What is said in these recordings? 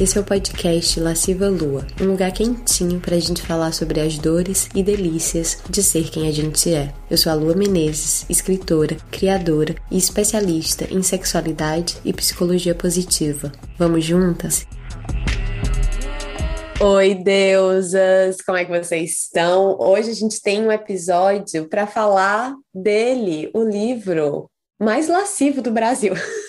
Esse é o podcast Lasciva Lua, um lugar quentinho para a gente falar sobre as dores e delícias de ser quem a gente é. Eu sou a Lua Menezes, escritora, criadora e especialista em sexualidade e psicologia positiva. Vamos juntas? Oi, deusas! Como é que vocês estão? Hoje a gente tem um episódio para falar dele, o livro mais lascivo do Brasil.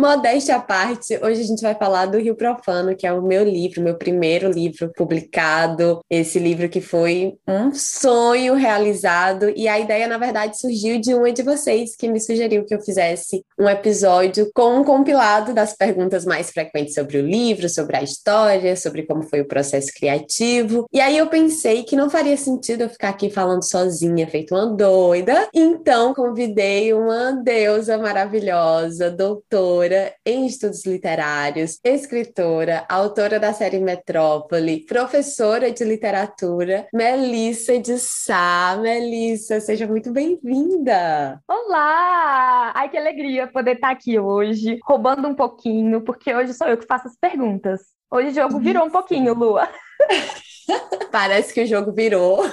Modéstia à parte, hoje a gente vai falar do Rio Profano, que é o meu livro, meu primeiro livro publicado. Esse livro que foi um sonho realizado. E a ideia, na verdade, surgiu de uma de vocês que me sugeriu que eu fizesse um episódio com um compilado das perguntas mais frequentes sobre o livro, sobre a história, sobre como foi o processo criativo. E aí eu pensei que não faria sentido eu ficar aqui falando sozinha, feito uma doida. Então convidei uma deusa maravilhosa, doutora doutora em estudos literários, escritora, autora da série Metrópole, professora de literatura, Melissa de Sá. Melissa, seja muito bem-vinda! Olá! Ai, que alegria poder estar aqui hoje, roubando um pouquinho, porque hoje sou eu que faço as perguntas. Hoje o jogo virou um pouquinho, Lua. Parece que o jogo virou.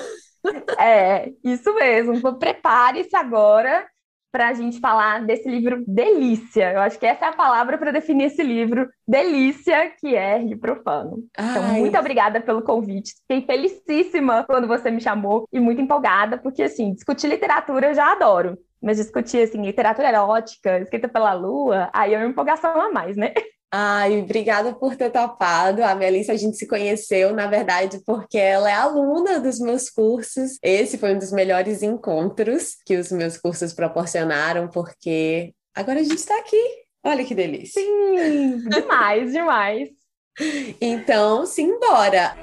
É, isso mesmo. Prepare-se agora para a gente falar desse livro Delícia. Eu acho que essa é a palavra para definir esse livro, Delícia, que é Rio Profano. Então, Ai. Então, muito obrigada pelo convite. Fiquei felicíssima quando você me chamou e muito empolgada, porque, assim, discutir literatura eu já adoro. Mas discutir, assim, literatura erótica, escrita pela lua, aí é uma empolgação a mais, né? Ai, obrigada por ter topado. A Melissa, a gente se conheceu, na verdade, porque ela é aluna dos meus cursos. Esse foi um dos melhores encontros que os meus cursos proporcionaram, porque agora a gente está aqui. Olha que delícia. Sim, demais, demais. Então, simbora.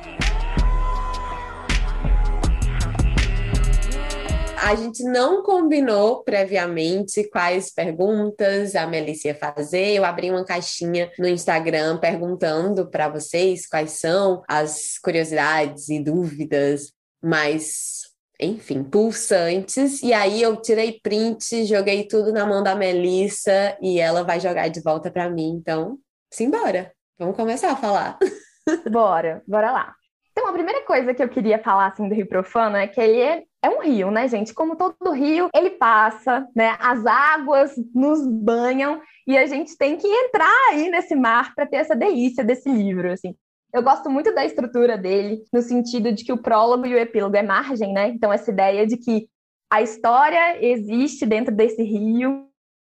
A gente não combinou previamente quais perguntas a Melissa ia fazer. Eu abri uma caixinha no Instagram perguntando para vocês quais são as curiosidades e dúvidas mais enfim, pulsantes. E aí eu tirei print, joguei tudo na mão da Melissa e ela vai jogar de volta para mim. Então, simbora. Vamos começar a falar. Bora, bora lá. Então, a primeira coisa que eu queria falar assim do Rio Profano é que ele é, é um rio, né, gente? Como todo rio, ele passa, né? As águas nos banham e a gente tem que entrar aí nesse mar para ter essa delícia desse livro, assim. Eu gosto muito da estrutura dele, no sentido de que o prólogo e o epílogo é margem, né? Então, essa ideia de que a história existe dentro desse rio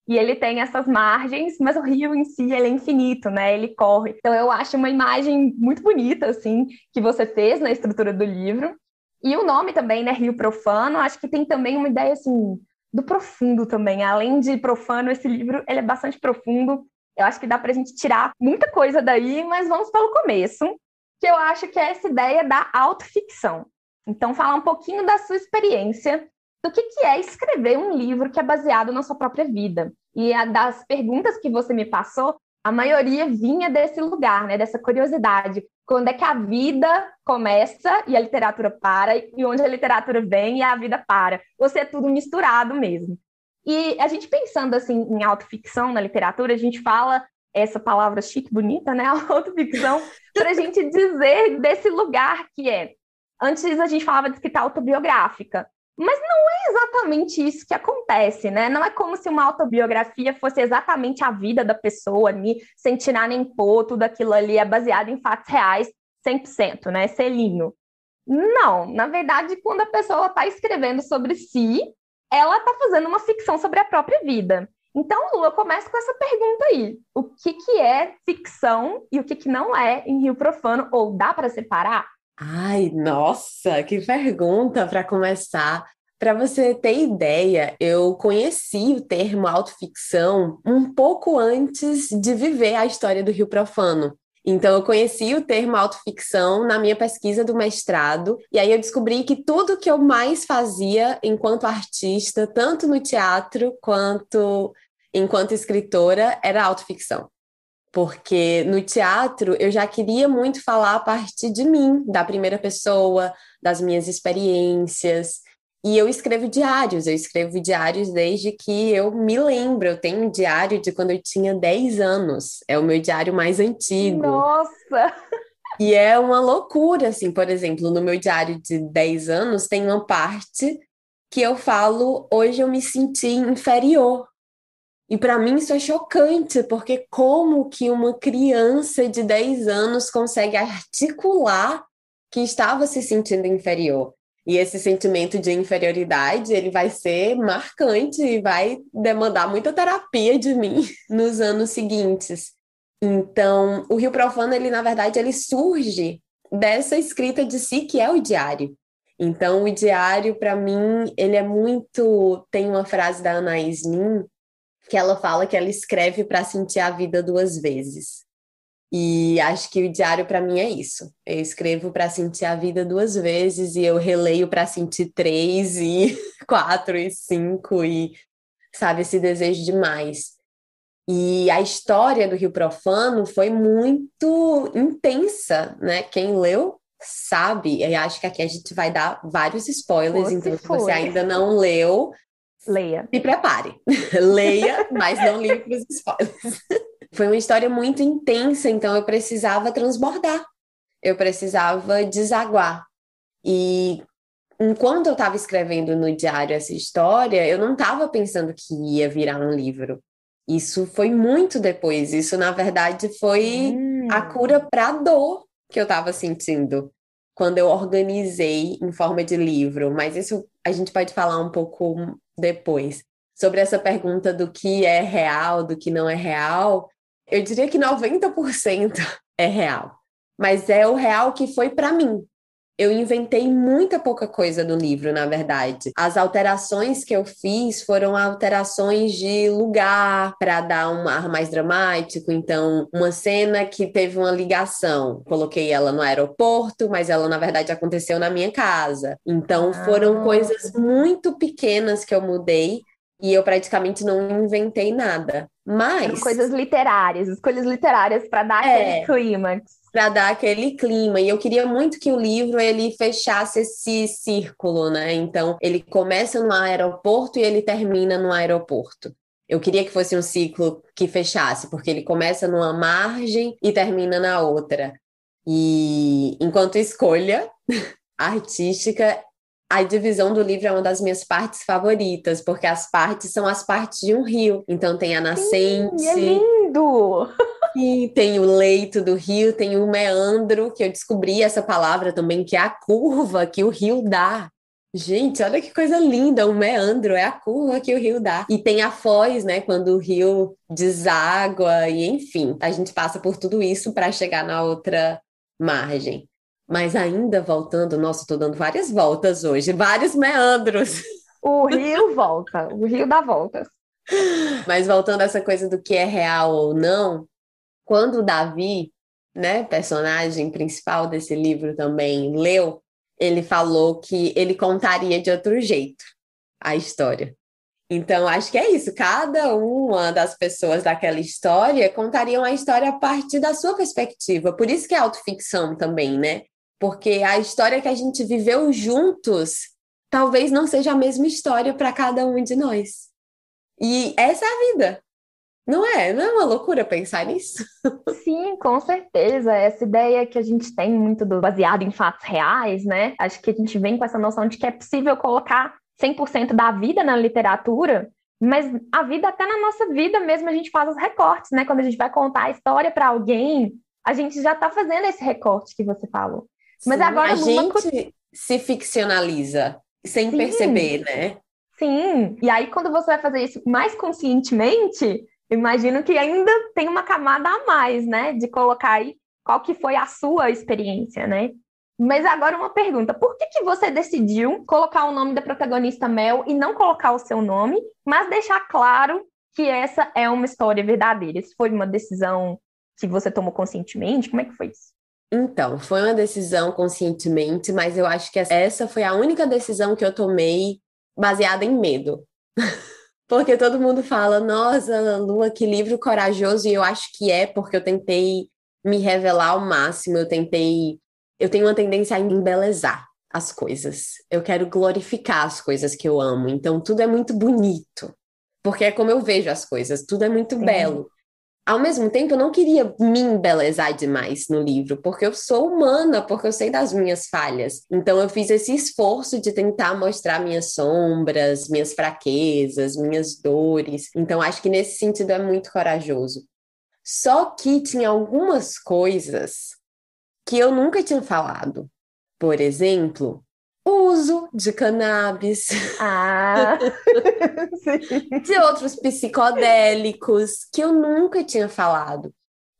e ele tem essas margens, mas o rio em si ele é infinito, né? Ele corre. Então eu acho uma imagem muito bonita assim que você fez na estrutura do livro. E o nome também, né, Rio Profano, acho que tem também uma ideia assim do profundo também. Além de profano, esse livro ele é bastante profundo. Eu acho que dá para a gente tirar muita coisa daí, mas vamos pelo começo, que eu acho que é essa ideia da autoficção. Então, falar um pouquinho da sua experiência do que, que é escrever um livro que é baseado na sua própria vida. E das perguntas que você me passou, a maioria vinha desse lugar, né, dessa curiosidade. Quando é que a vida começa e a literatura para, e onde a literatura vem e a vida para. Você é tudo misturado mesmo. E a gente pensando assim em autoficção na literatura, a gente fala essa palavra chique, bonita, né? Autoficção, para a gente dizer desse lugar que é. Antes a gente falava de escrita autobiográfica, mas não é exatamente isso que acontece, né? Não é como se uma autobiografia fosse exatamente a vida da pessoa ali, sem tirar nem pôr, tudo aquilo ali é baseado em fatos reais 100%, né? Selinho. Não, na verdade, quando a pessoa está escrevendo sobre si, ela está fazendo uma ficção sobre a própria vida. Então, Lu, eu começo com essa pergunta aí. O que, que é ficção e o que, que não é em Rio Profano? Ou dá para separar? Ai, nossa, que pergunta para começar. Para você ter ideia, eu conheci o termo autoficção um pouco antes de viver a história do Rio Profano. Então, eu conheci o termo autoficção na minha pesquisa do mestrado, e aí eu descobri que tudo que eu mais fazia enquanto artista, tanto no teatro quanto enquanto escritora, era autoficção porque no teatro eu já queria muito falar a partir de mim, da primeira pessoa, das minhas experiências. E eu escrevo diários, eu escrevo diários desde que eu me lembro. Eu tenho um diário de quando eu tinha 10 anos. É o meu diário mais antigo. Nossa! E é uma loucura, assim, por exemplo, no meu diário de 10 anos tem uma parte que eu falo, hoje eu me senti inferior. E para mim isso é chocante, porque como que uma criança de 10 anos consegue articular que estava se sentindo inferior? E esse sentimento de inferioridade, ele vai ser marcante e vai demandar muita terapia de mim nos anos seguintes. Então, o Rio Profano, ele na verdade, ele surge dessa escrita de si que é o diário. Então, o diário para mim, ele é muito, tem uma frase da Anaís Nin que ela fala que ela escreve para sentir a vida duas vezes. E acho que o diário para mim é isso. Eu escrevo para sentir a vida duas vezes e eu releio para sentir três e quatro e cinco e sabe esse desejo demais. E a história do Rio Profano foi muito intensa, né? Quem leu sabe. E acho que aqui a gente vai dar vários spoilers, então se você ainda não leu, leia. Se prepare. Leia, mas não livre os spoilers. Foi uma história muito intensa, então eu precisava transbordar, eu precisava desaguar. E enquanto eu estava escrevendo no diário essa história, eu não estava pensando que ia virar um livro. Isso foi muito depois. Isso, na verdade, foi hum. a cura para a dor que eu estava sentindo quando eu organizei em forma de livro. Mas isso a gente pode falar um pouco depois. Sobre essa pergunta do que é real, do que não é real, eu diria que 90% é real, mas é o real que foi para mim. Eu inventei muita pouca coisa no livro, na verdade. As alterações que eu fiz foram alterações de lugar para dar um ar mais dramático. Então, uma cena que teve uma ligação, coloquei ela no aeroporto, mas ela na verdade aconteceu na minha casa. Então, foram ah. coisas muito pequenas que eu mudei e eu praticamente não inventei nada. Mas. coisas literárias, escolhas literárias para dar é, aquele clímax. Para dar aquele clima. E eu queria muito que o livro ele fechasse esse círculo, né? Então, ele começa no aeroporto e ele termina no aeroporto. Eu queria que fosse um ciclo que fechasse, porque ele começa numa margem e termina na outra. E enquanto escolha artística, a divisão do livro é uma das minhas partes favoritas, porque as partes são as partes de um rio. Então tem a nascente. Sim, é lindo! E tem o leito do rio, tem o meandro, que eu descobri essa palavra também, que é a curva que o rio dá. Gente, olha que coisa linda, o meandro é a curva que o rio dá. E tem a foz, né, quando o rio deságua, e enfim, a gente passa por tudo isso para chegar na outra margem. Mas ainda voltando, nossa, estou dando várias voltas hoje, vários meandros. O rio volta, o rio dá voltas. Mas voltando a essa coisa do que é real ou não, quando o Davi, né, personagem principal desse livro também, leu, ele falou que ele contaria de outro jeito a história. Então, acho que é isso. Cada uma das pessoas daquela história contariam a história a partir da sua perspectiva. Por isso que é autoficção também, né? Porque a história que a gente viveu juntos talvez não seja a mesma história para cada um de nós. E essa é a vida. Não é? Não é uma loucura pensar nisso? Sim, com certeza. Essa ideia que a gente tem muito do baseado em fatos reais, né? Acho que a gente vem com essa noção de que é possível colocar 100% da vida na literatura, mas a vida até na nossa vida mesmo a gente faz os recortes, né? Quando a gente vai contar a história para alguém, a gente já está fazendo esse recorte que você falou. Mas Sim, agora a gente se ficcionaliza sem Sim. perceber, né? Sim. E aí quando você vai fazer isso mais conscientemente, imagino que ainda tem uma camada a mais, né, de colocar aí qual que foi a sua experiência, né? Mas agora uma pergunta: por que, que você decidiu colocar o nome da protagonista Mel e não colocar o seu nome, mas deixar claro que essa é uma história verdadeira? Isso foi uma decisão que você tomou conscientemente? Como é que foi isso? Então, foi uma decisão conscientemente, mas eu acho que essa foi a única decisão que eu tomei baseada em medo. porque todo mundo fala, nossa, Lua, que livro corajoso, e eu acho que é porque eu tentei me revelar ao máximo, eu tentei. Eu tenho uma tendência a embelezar as coisas. Eu quero glorificar as coisas que eu amo. Então tudo é muito bonito. Porque é como eu vejo as coisas, tudo é muito Sim. belo. Ao mesmo tempo, eu não queria me embelezar demais no livro, porque eu sou humana, porque eu sei das minhas falhas. Então, eu fiz esse esforço de tentar mostrar minhas sombras, minhas fraquezas, minhas dores. Então, acho que nesse sentido é muito corajoso. Só que tinha algumas coisas que eu nunca tinha falado. Por exemplo, uso de cannabis. Ah, de outros psicodélicos que eu nunca tinha falado.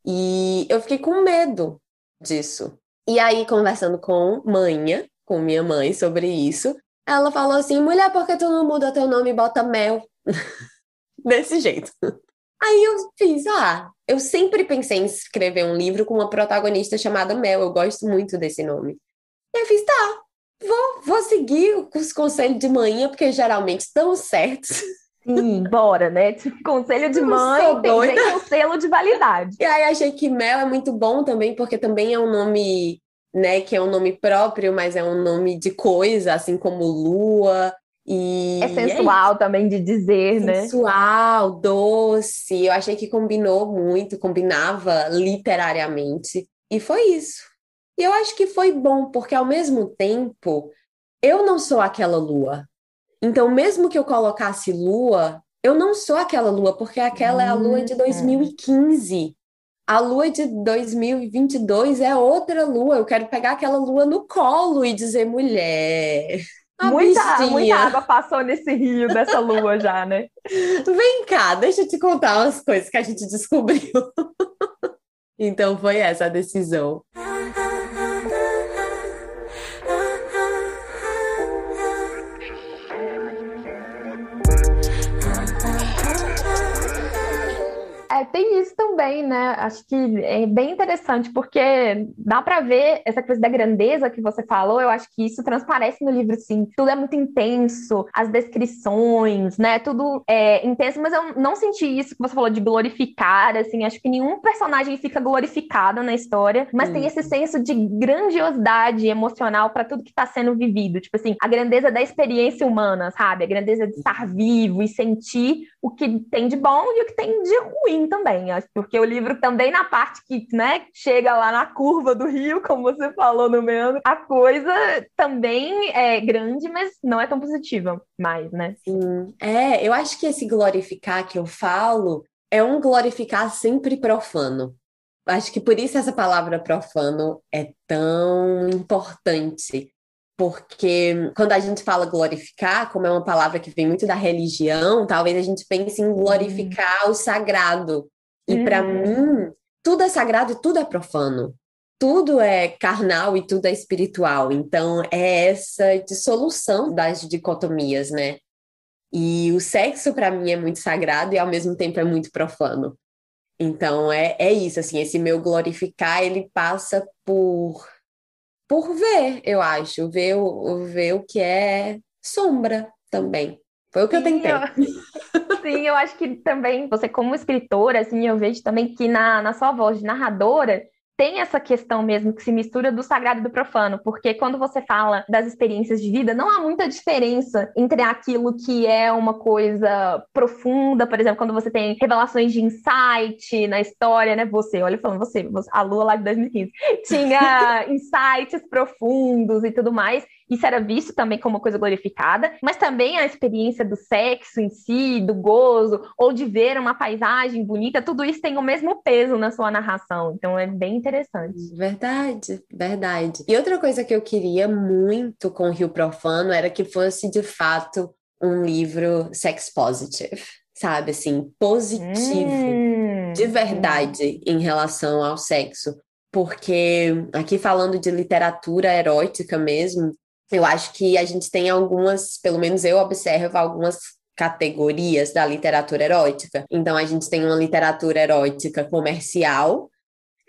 E eu fiquei com medo disso. E aí, conversando com manha, com minha mãe sobre isso, ela falou assim: mulher, por que tu não muda teu nome e bota mel? Desse jeito. Aí eu fiz, ah, eu sempre pensei em escrever um livro com uma protagonista chamada Mel, eu gosto muito desse nome. E eu fiz, tá, vou, vou seguir os conselhos de manhã, porque geralmente estão certos. Sim, bora, né? Tipo, conselho de mãe tem um selo de validade. E aí achei que Mel é muito bom também, porque também é um nome, né, que é um nome próprio, mas é um nome de coisa, assim como Lua. E é sensual é também de dizer, sensual, né? Sensual, doce. Eu achei que combinou muito, combinava literariamente. E foi isso. E eu acho que foi bom, porque ao mesmo tempo, eu não sou aquela lua. Então, mesmo que eu colocasse lua, eu não sou aquela lua, porque aquela é a lua de 2015. Hum. A lua de 2022 é outra lua. Eu quero pegar aquela lua no colo e dizer, mulher. Muita, muita água passou nesse rio dessa lua já, né? Vem cá, deixa eu te contar umas coisas que a gente descobriu. então foi essa a decisão. É, tem isso também, né? Acho que é bem interessante, porque dá para ver essa coisa da grandeza que você falou, eu acho que isso transparece no livro, sim. Tudo é muito intenso, as descrições, né? Tudo é intenso, mas eu não senti isso que você falou de glorificar, assim, acho que nenhum personagem fica glorificado na história, mas tem esse senso de grandiosidade emocional para tudo que está sendo vivido. Tipo assim, a grandeza da experiência humana, sabe? A grandeza de estar vivo e sentir o que tem de bom e o que tem de ruim também, porque o livro também na parte que, né, chega lá na curva do rio, como você falou no meio, a coisa também é grande, mas não é tão positiva mais, né? Sim. É, eu acho que esse glorificar que eu falo é um glorificar sempre profano. Acho que por isso essa palavra profano é tão importante porque quando a gente fala glorificar, como é uma palavra que vem muito da religião, talvez a gente pense em glorificar uhum. o sagrado. E uhum. para mim, tudo é sagrado e tudo é profano. Tudo é carnal e tudo é espiritual. Então, é essa dissolução das dicotomias, né? E o sexo, para mim, é muito sagrado e, ao mesmo tempo, é muito profano. Então, é, é isso, assim, esse meu glorificar, ele passa por por ver, eu acho, ver o, ver o que é sombra também. Foi o que Sim, eu tentei. Eu... Sim, eu acho que também, você como escritora, assim, eu vejo também que na, na sua voz de narradora, tem essa questão mesmo que se mistura do sagrado e do profano, porque quando você fala das experiências de vida, não há muita diferença entre aquilo que é uma coisa profunda, por exemplo, quando você tem revelações de insight na história, né? Você, olha falando você, a Lua lá de 2015, tinha insights profundos e tudo mais, isso era visto também como uma coisa glorificada, mas também a experiência do sexo em si, do gozo, ou de ver uma paisagem bonita, tudo isso tem o mesmo peso na sua narração. Então é bem interessante. Verdade, verdade. E outra coisa que eu queria muito com o Rio Profano era que fosse de fato um livro sex positive, sabe? Assim, positivo, hum, de verdade, em relação ao sexo porque aqui falando de literatura erótica mesmo, eu acho que a gente tem algumas, pelo menos eu observo algumas categorias da literatura erótica. Então, a gente tem uma literatura erótica comercial,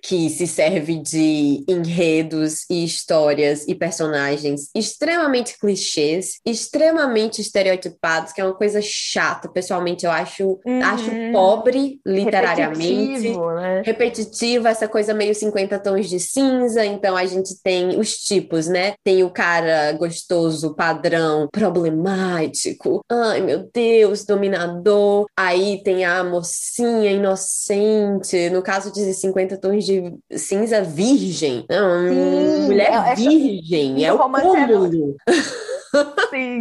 que se serve de enredos e histórias e personagens extremamente clichês, extremamente estereotipados, que é uma coisa chata. Pessoalmente, eu acho, uhum. acho pobre literariamente. Repetitivo, né? Repetitivo, essa coisa meio 50 tons de cinza. Então, a gente tem os tipos, né? Tem o cara gostoso, padrão, problemático. Ai, meu Deus, dominador. Aí tem a mocinha inocente. No caso de 50 tons de cinza virgem. Não, Sim, mulher é, virgem. É, é o cúmulo. Sim.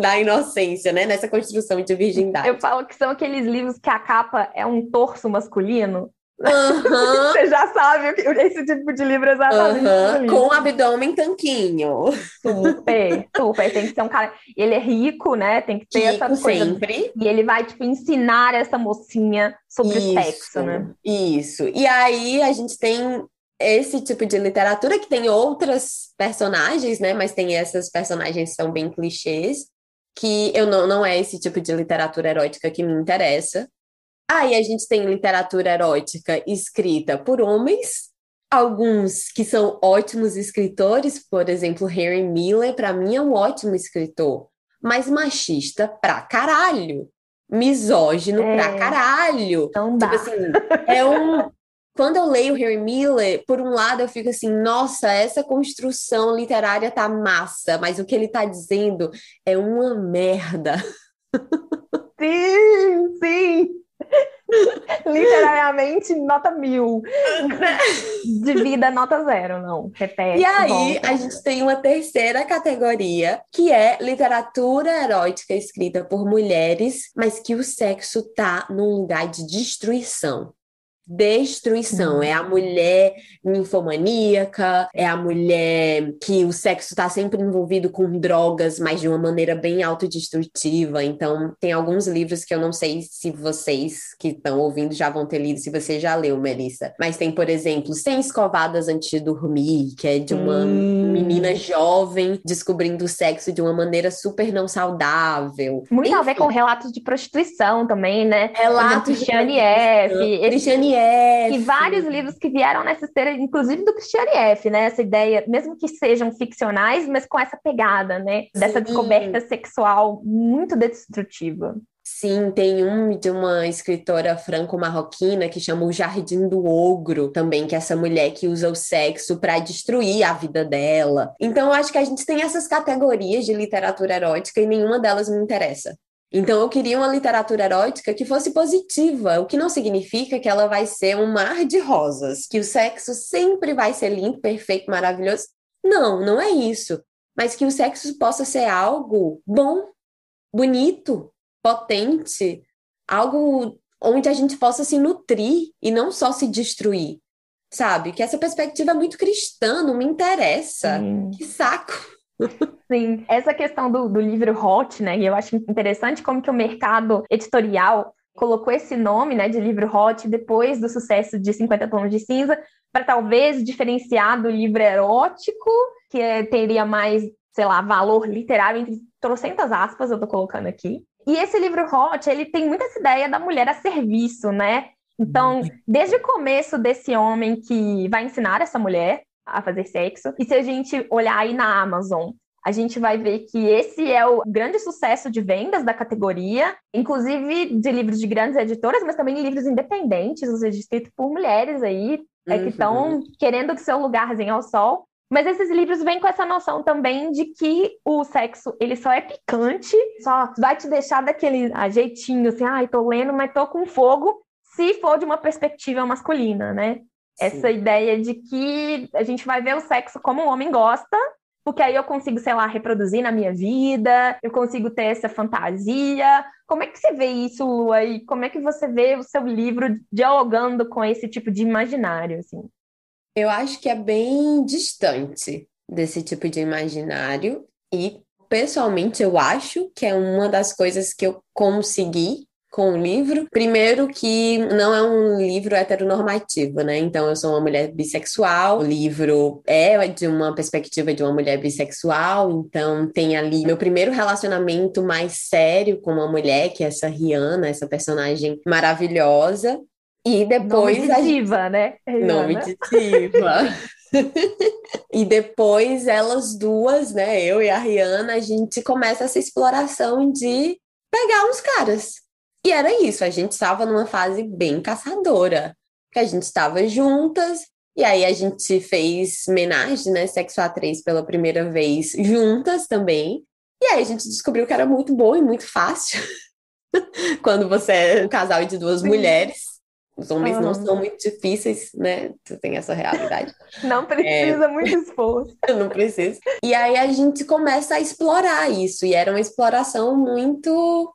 da inocência, né? Nessa construção de virgindade. Eu falo que são aqueles livros que a capa é um torso masculino. Uhum. Você já sabe esse tipo de livro exatamente. Uhum. Com abdômen tanquinho. Super, super. Tem que ser um cara. Ele é rico, né? Tem que ter rico essa coisa. Sempre. E ele vai, tipo, ensinar essa mocinha sobre Isso. o sexo, né? Isso. E aí a gente tem esse tipo de literatura que tem outras personagens, né? Mas tem essas personagens que são bem clichês. Que eu não, não é esse tipo de literatura erótica que me interessa. Aí a gente tem literatura erótica escrita por homens, alguns que são ótimos escritores, por exemplo, Harry Miller, para mim é um ótimo escritor, mas machista pra caralho, misógino é, pra caralho. Não dá. Tipo assim, é um quando eu leio Harry Miller, por um lado eu fico assim, nossa, essa construção literária tá massa, mas o que ele tá dizendo é uma merda. Sim, sim. Literariamente, nota mil. De vida, nota zero, não. Repete. E aí, volta. a gente tem uma terceira categoria, que é literatura erótica escrita por mulheres, mas que o sexo tá num lugar de destruição destruição. Uhum. É a mulher ninfomaníaca, é a mulher que o sexo está sempre envolvido com drogas, mas de uma maneira bem autodestrutiva. Então, tem alguns livros que eu não sei se vocês que estão ouvindo já vão ter lido, se você já leu, Melissa. Mas tem, por exemplo, Sem Escovadas Antes de Dormir, que é de uma hum. menina jovem descobrindo o sexo de uma maneira super não saudável. Muito Enfim. a ver com relatos de prostituição também, né? Relatos de Christiane F. Christiane E vários livros que vieram nessa esteira, inclusive do Christiane F., né? Essa ideia, mesmo que sejam ficcionais, mas com essa pegada, né? Dessa Sim. descoberta sexual muito destrutiva. Sim, tem um de uma escritora franco-marroquina que chama O Jardim do Ogro, também, que é essa mulher que usa o sexo para destruir a vida dela. Então, eu acho que a gente tem essas categorias de literatura erótica e nenhuma delas me interessa. Então, eu queria uma literatura erótica que fosse positiva, o que não significa que ela vai ser um mar de rosas, que o sexo sempre vai ser lindo, perfeito, maravilhoso. Não, não é isso. Mas que o sexo possa ser algo bom, bonito, potente, algo onde a gente possa se nutrir e não só se destruir. Sabe? Que essa perspectiva é muito cristã, não me interessa. Hum. Que saco. Sim, essa questão do, do livro hot, né? E eu acho interessante como que o mercado editorial colocou esse nome, né, de livro hot depois do sucesso de 50 tons de cinza, para talvez diferenciar do livro erótico, que é, teria mais, sei lá, valor literário entre trocentas aspas, eu tô colocando aqui. E esse livro hot, ele tem muita essa ideia da mulher a serviço, né? Então, uhum. desde o começo desse homem que vai ensinar essa mulher a fazer sexo. E se a gente olhar aí na Amazon, a gente vai ver que esse é o grande sucesso de vendas da categoria, inclusive de livros de grandes editoras, mas também livros independentes, ou seja, escritos por mulheres aí, é, que estão uhum. querendo o seu lugarzinho ao sol. Mas esses livros vêm com essa noção também de que o sexo, ele só é picante, só vai te deixar daquele ah, jeitinho, assim, ai, ah, tô lendo, mas tô com fogo, se for de uma perspectiva masculina, né? Essa ideia de que a gente vai ver o sexo como o homem gosta, porque aí eu consigo, sei lá, reproduzir na minha vida, eu consigo ter essa fantasia. Como é que você vê isso, Lua? E como é que você vê o seu livro dialogando com esse tipo de imaginário, assim? Eu acho que é bem distante desse tipo de imaginário e pessoalmente eu acho que é uma das coisas que eu consegui com o livro. Primeiro que não é um livro heteronormativo, né? Então eu sou uma mulher bissexual, o livro é de uma perspectiva de uma mulher bissexual, então tem ali meu primeiro relacionamento mais sério com uma mulher, que é essa Rihanna, essa personagem maravilhosa. E depois. Nome de diva, a... né? Nome de diva. e depois elas duas, né, eu e a Rihanna, a gente começa essa exploração de pegar uns caras. E era isso, a gente estava numa fase bem caçadora, que a gente estava juntas, e aí a gente fez homenagem, né, Sexo A3 pela primeira vez juntas também. E aí a gente descobriu que era muito bom e muito fácil. Quando você é um casal de duas Sim. mulheres. Os homens uhum. não são muito difíceis, né? Tu tem essa realidade. Não precisa é... muito esforço. não precisa. E aí a gente começa a explorar isso. E era uma exploração muito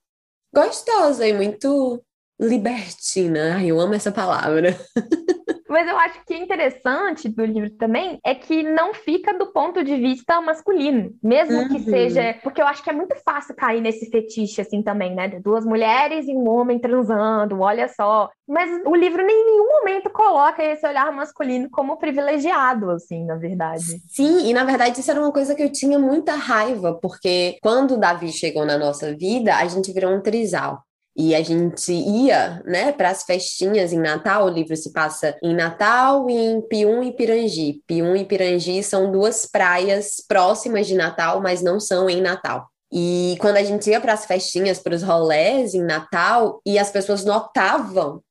gostosa e muito libertina. Ai, eu amo essa palavra. Mas eu acho que é interessante do livro também é que não fica do ponto de vista masculino, mesmo uhum. que seja. Porque eu acho que é muito fácil cair nesse fetiche, assim, também, né? De duas mulheres e um homem transando, olha só. Mas o livro em nenhum momento coloca esse olhar masculino como privilegiado, assim, na verdade. Sim, e na verdade isso era uma coisa que eu tinha muita raiva, porque quando o Davi chegou na nossa vida, a gente virou um trisal. E a gente ia, né, para as festinhas em Natal. O livro se passa em Natal e em Pium e Pirangi. Pium e Pirangi são duas praias próximas de Natal, mas não são em Natal. E quando a gente ia para as festinhas, para os rolés em Natal, e as pessoas notavam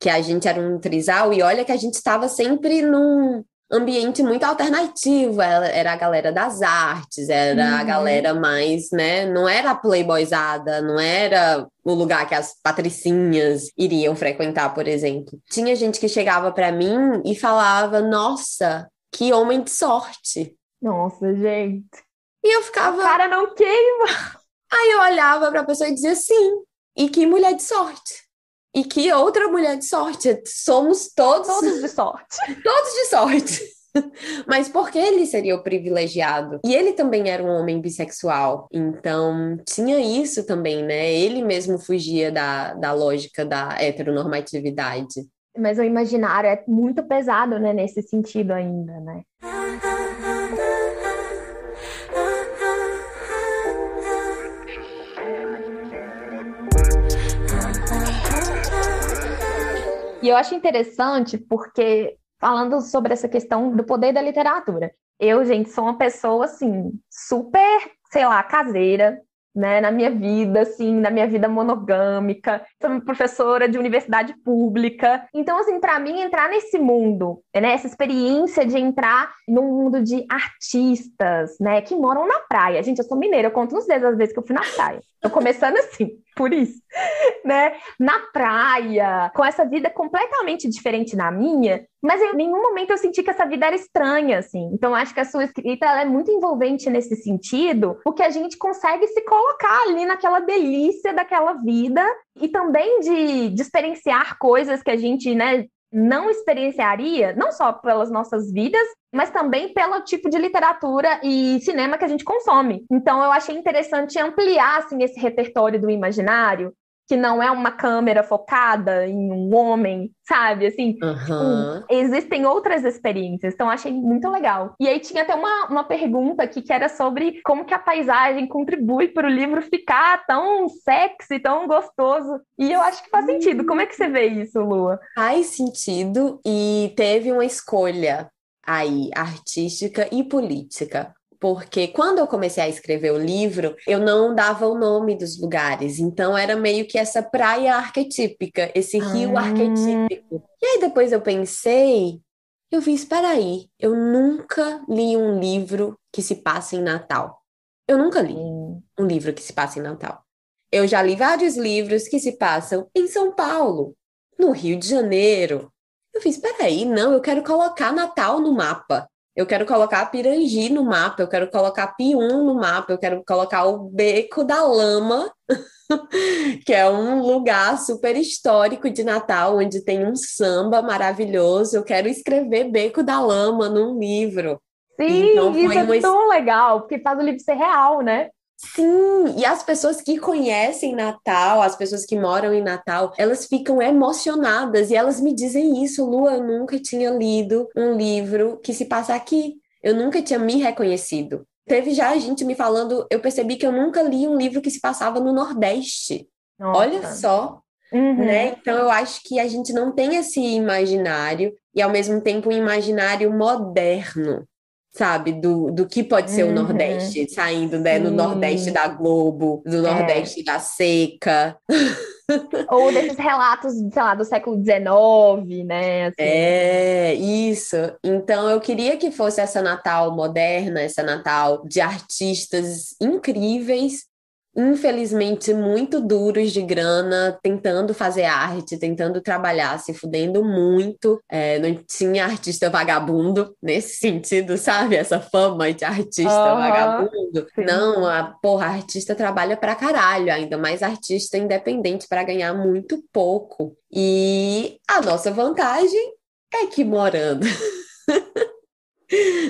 que a gente era um trisal, e olha que a gente estava sempre num, ambiente muito alternativo, era a galera das artes, era uhum. a galera mais, né, não era a playboyzada, não era o lugar que as patricinhas iriam frequentar, por exemplo. Tinha gente que chegava para mim e falava: "Nossa, que homem de sorte". Nossa, gente. E eu ficava, cara não queima. Aí eu olhava para a pessoa e dizia: "Sim". E que mulher de sorte. E que outra mulher de sorte. Somos todos. Todos de sorte. todos de sorte. Mas porque ele seria o privilegiado? E ele também era um homem bissexual. Então, tinha isso também, né? Ele mesmo fugia da, da lógica da heteronormatividade. Mas o imaginário é muito pesado, né? Nesse sentido ainda, né? E eu acho interessante porque, falando sobre essa questão do poder da literatura, eu, gente, sou uma pessoa, assim, super, sei lá, caseira, né, na minha vida, assim, na minha vida monogâmica. Sou professora de universidade pública. Então, assim, para mim, entrar nesse mundo, né, essa experiência de entrar num mundo de artistas, né, que moram na praia. Gente, eu sou mineira, eu conto nos dedos as vezes que eu fui na praia. Tô começando assim, por isso, né? Na praia, com essa vida completamente diferente da minha, mas em nenhum momento eu senti que essa vida era estranha, assim. Então, acho que a sua escrita é muito envolvente nesse sentido, porque a gente consegue se colocar ali naquela delícia daquela vida e também de, de experienciar coisas que a gente, né, não experienciaria, não só pelas nossas vidas, mas também pelo tipo de literatura e cinema que a gente consome. Então eu achei interessante ampliar assim, esse repertório do imaginário que não é uma câmera focada em um homem, sabe? Assim, uhum. existem outras experiências, então achei muito legal. E aí tinha até uma, uma pergunta aqui que era sobre como que a paisagem contribui para o livro ficar tão sexy, tão gostoso. E eu acho que faz sentido. Como é que você vê isso, Lua? Faz sentido e teve uma escolha aí artística e política porque quando eu comecei a escrever o livro, eu não dava o nome dos lugares, então era meio que essa praia arquetípica, esse rio ah. arquetípico. E aí depois eu pensei, eu vi, espera aí, eu nunca li um livro que se passa em Natal. Eu nunca li um livro que se passa em Natal. Eu já li vários livros que se passam em São Paulo, no Rio de Janeiro. Eu fiz, espera aí, não, eu quero colocar Natal no mapa. Eu quero colocar Pirangi no mapa, eu quero colocar Pium no mapa, eu quero colocar o Beco da Lama, que é um lugar super histórico de Natal, onde tem um samba maravilhoso. Eu quero escrever Beco da Lama num livro. Sim, então, isso é uma... tão legal, porque faz o livro ser real, né? Sim, e as pessoas que conhecem Natal, as pessoas que moram em Natal, elas ficam emocionadas e elas me dizem isso, Lua, eu nunca tinha lido um livro que se passa aqui. Eu nunca tinha me reconhecido. Teve já gente me falando, eu percebi que eu nunca li um livro que se passava no Nordeste. Nossa. Olha só, Uhum. Né? Então eu acho que a gente não tem esse imaginário e ao mesmo tempo um imaginário moderno, sabe? Do, do que pode ser uhum. o Nordeste, saindo né, no Nordeste da Globo, do é. Nordeste é. da seca. Ou desses relatos, sei lá, do século XIX, né? Assim. É, isso. Então eu queria que fosse essa Natal moderna, essa Natal de artistas incríveis infelizmente, muito duros de grana, tentando fazer arte, tentando trabalhar, se fudendo muito. É, não tinha artista vagabundo nesse sentido, sabe? Essa fama de artista uhum. vagabundo. Sim. Não, a porra, artista trabalha pra caralho, ainda mais artista independente para ganhar muito pouco. E a nossa vantagem é que morando.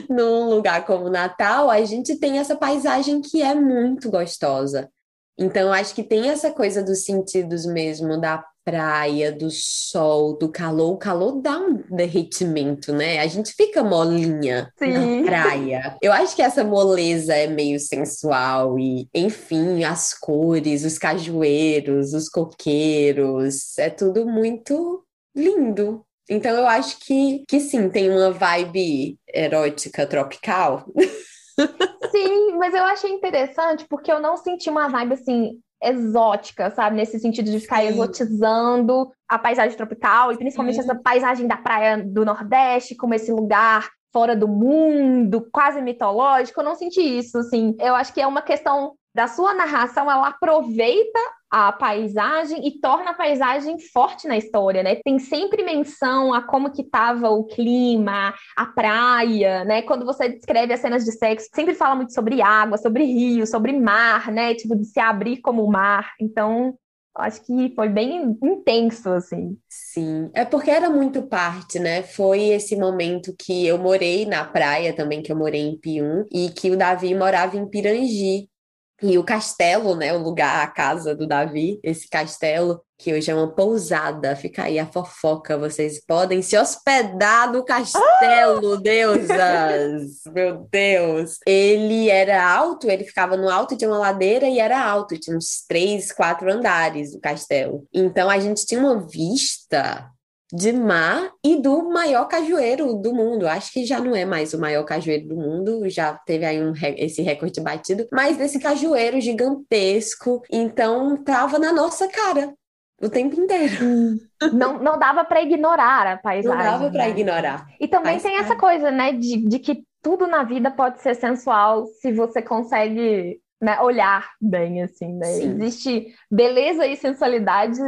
num lugar como Natal, a gente tem essa paisagem que é muito gostosa. Então, acho que tem essa coisa dos sentidos mesmo, da praia, do sol, do calor. O calor dá um derretimento, né? A gente fica molinha Sim. na praia. Eu acho que essa moleza é meio sensual e, enfim, as cores, os cajueiros, os coqueiros, é tudo muito lindo. Então, eu acho que, que sim, tem uma vibe erótica tropical. Sim, mas eu achei interessante porque eu não senti uma vibe assim exótica, sabe? Nesse sentido de ficar Sim. exotizando a paisagem tropical e principalmente essa paisagem da praia do Nordeste, como esse lugar fora do mundo, quase mitológico. Eu não senti isso, assim. Eu acho que é uma questão da sua narração, ela aproveita a paisagem e torna a paisagem forte na história, né? Tem sempre menção a como que estava o clima, a praia, né? Quando você descreve as cenas de sexo, sempre fala muito sobre água, sobre rio, sobre mar, né? Tipo, de se abrir como o mar. Então, acho que foi bem intenso, assim. Sim, é porque era muito parte, né? Foi esse momento que eu morei na praia também, que eu morei em Pium, e que o Davi morava em Pirangi. E o castelo, né, o lugar, a casa do Davi, esse castelo, que hoje é uma pousada, fica aí a fofoca, vocês podem se hospedar no castelo, ah! deusas! Meu Deus! Ele era alto, ele ficava no alto de uma ladeira e era alto, tinha uns três, quatro andares o castelo. Então a gente tinha uma vista de mar e do maior cajueiro do mundo. Acho que já não é mais o maior cajueiro do mundo, já teve aí um, esse recorde batido, mas desse cajueiro gigantesco. Então tava na nossa cara o tempo inteiro. Não, não dava para ignorar a paisagem. Não dava para né? ignorar. E também tem essa coisa, né, de, de que tudo na vida pode ser sensual se você consegue né, olhar bem, assim, né? Existe beleza e sensualidade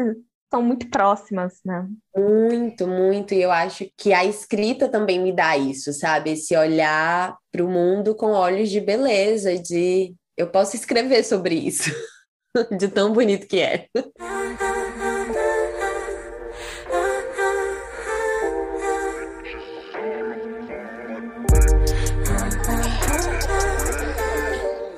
são muito próximas, né? Muito, muito. E eu acho que a escrita também me dá isso, sabe? Esse olhar para o mundo com olhos de beleza, de eu posso escrever sobre isso, de tão bonito que é.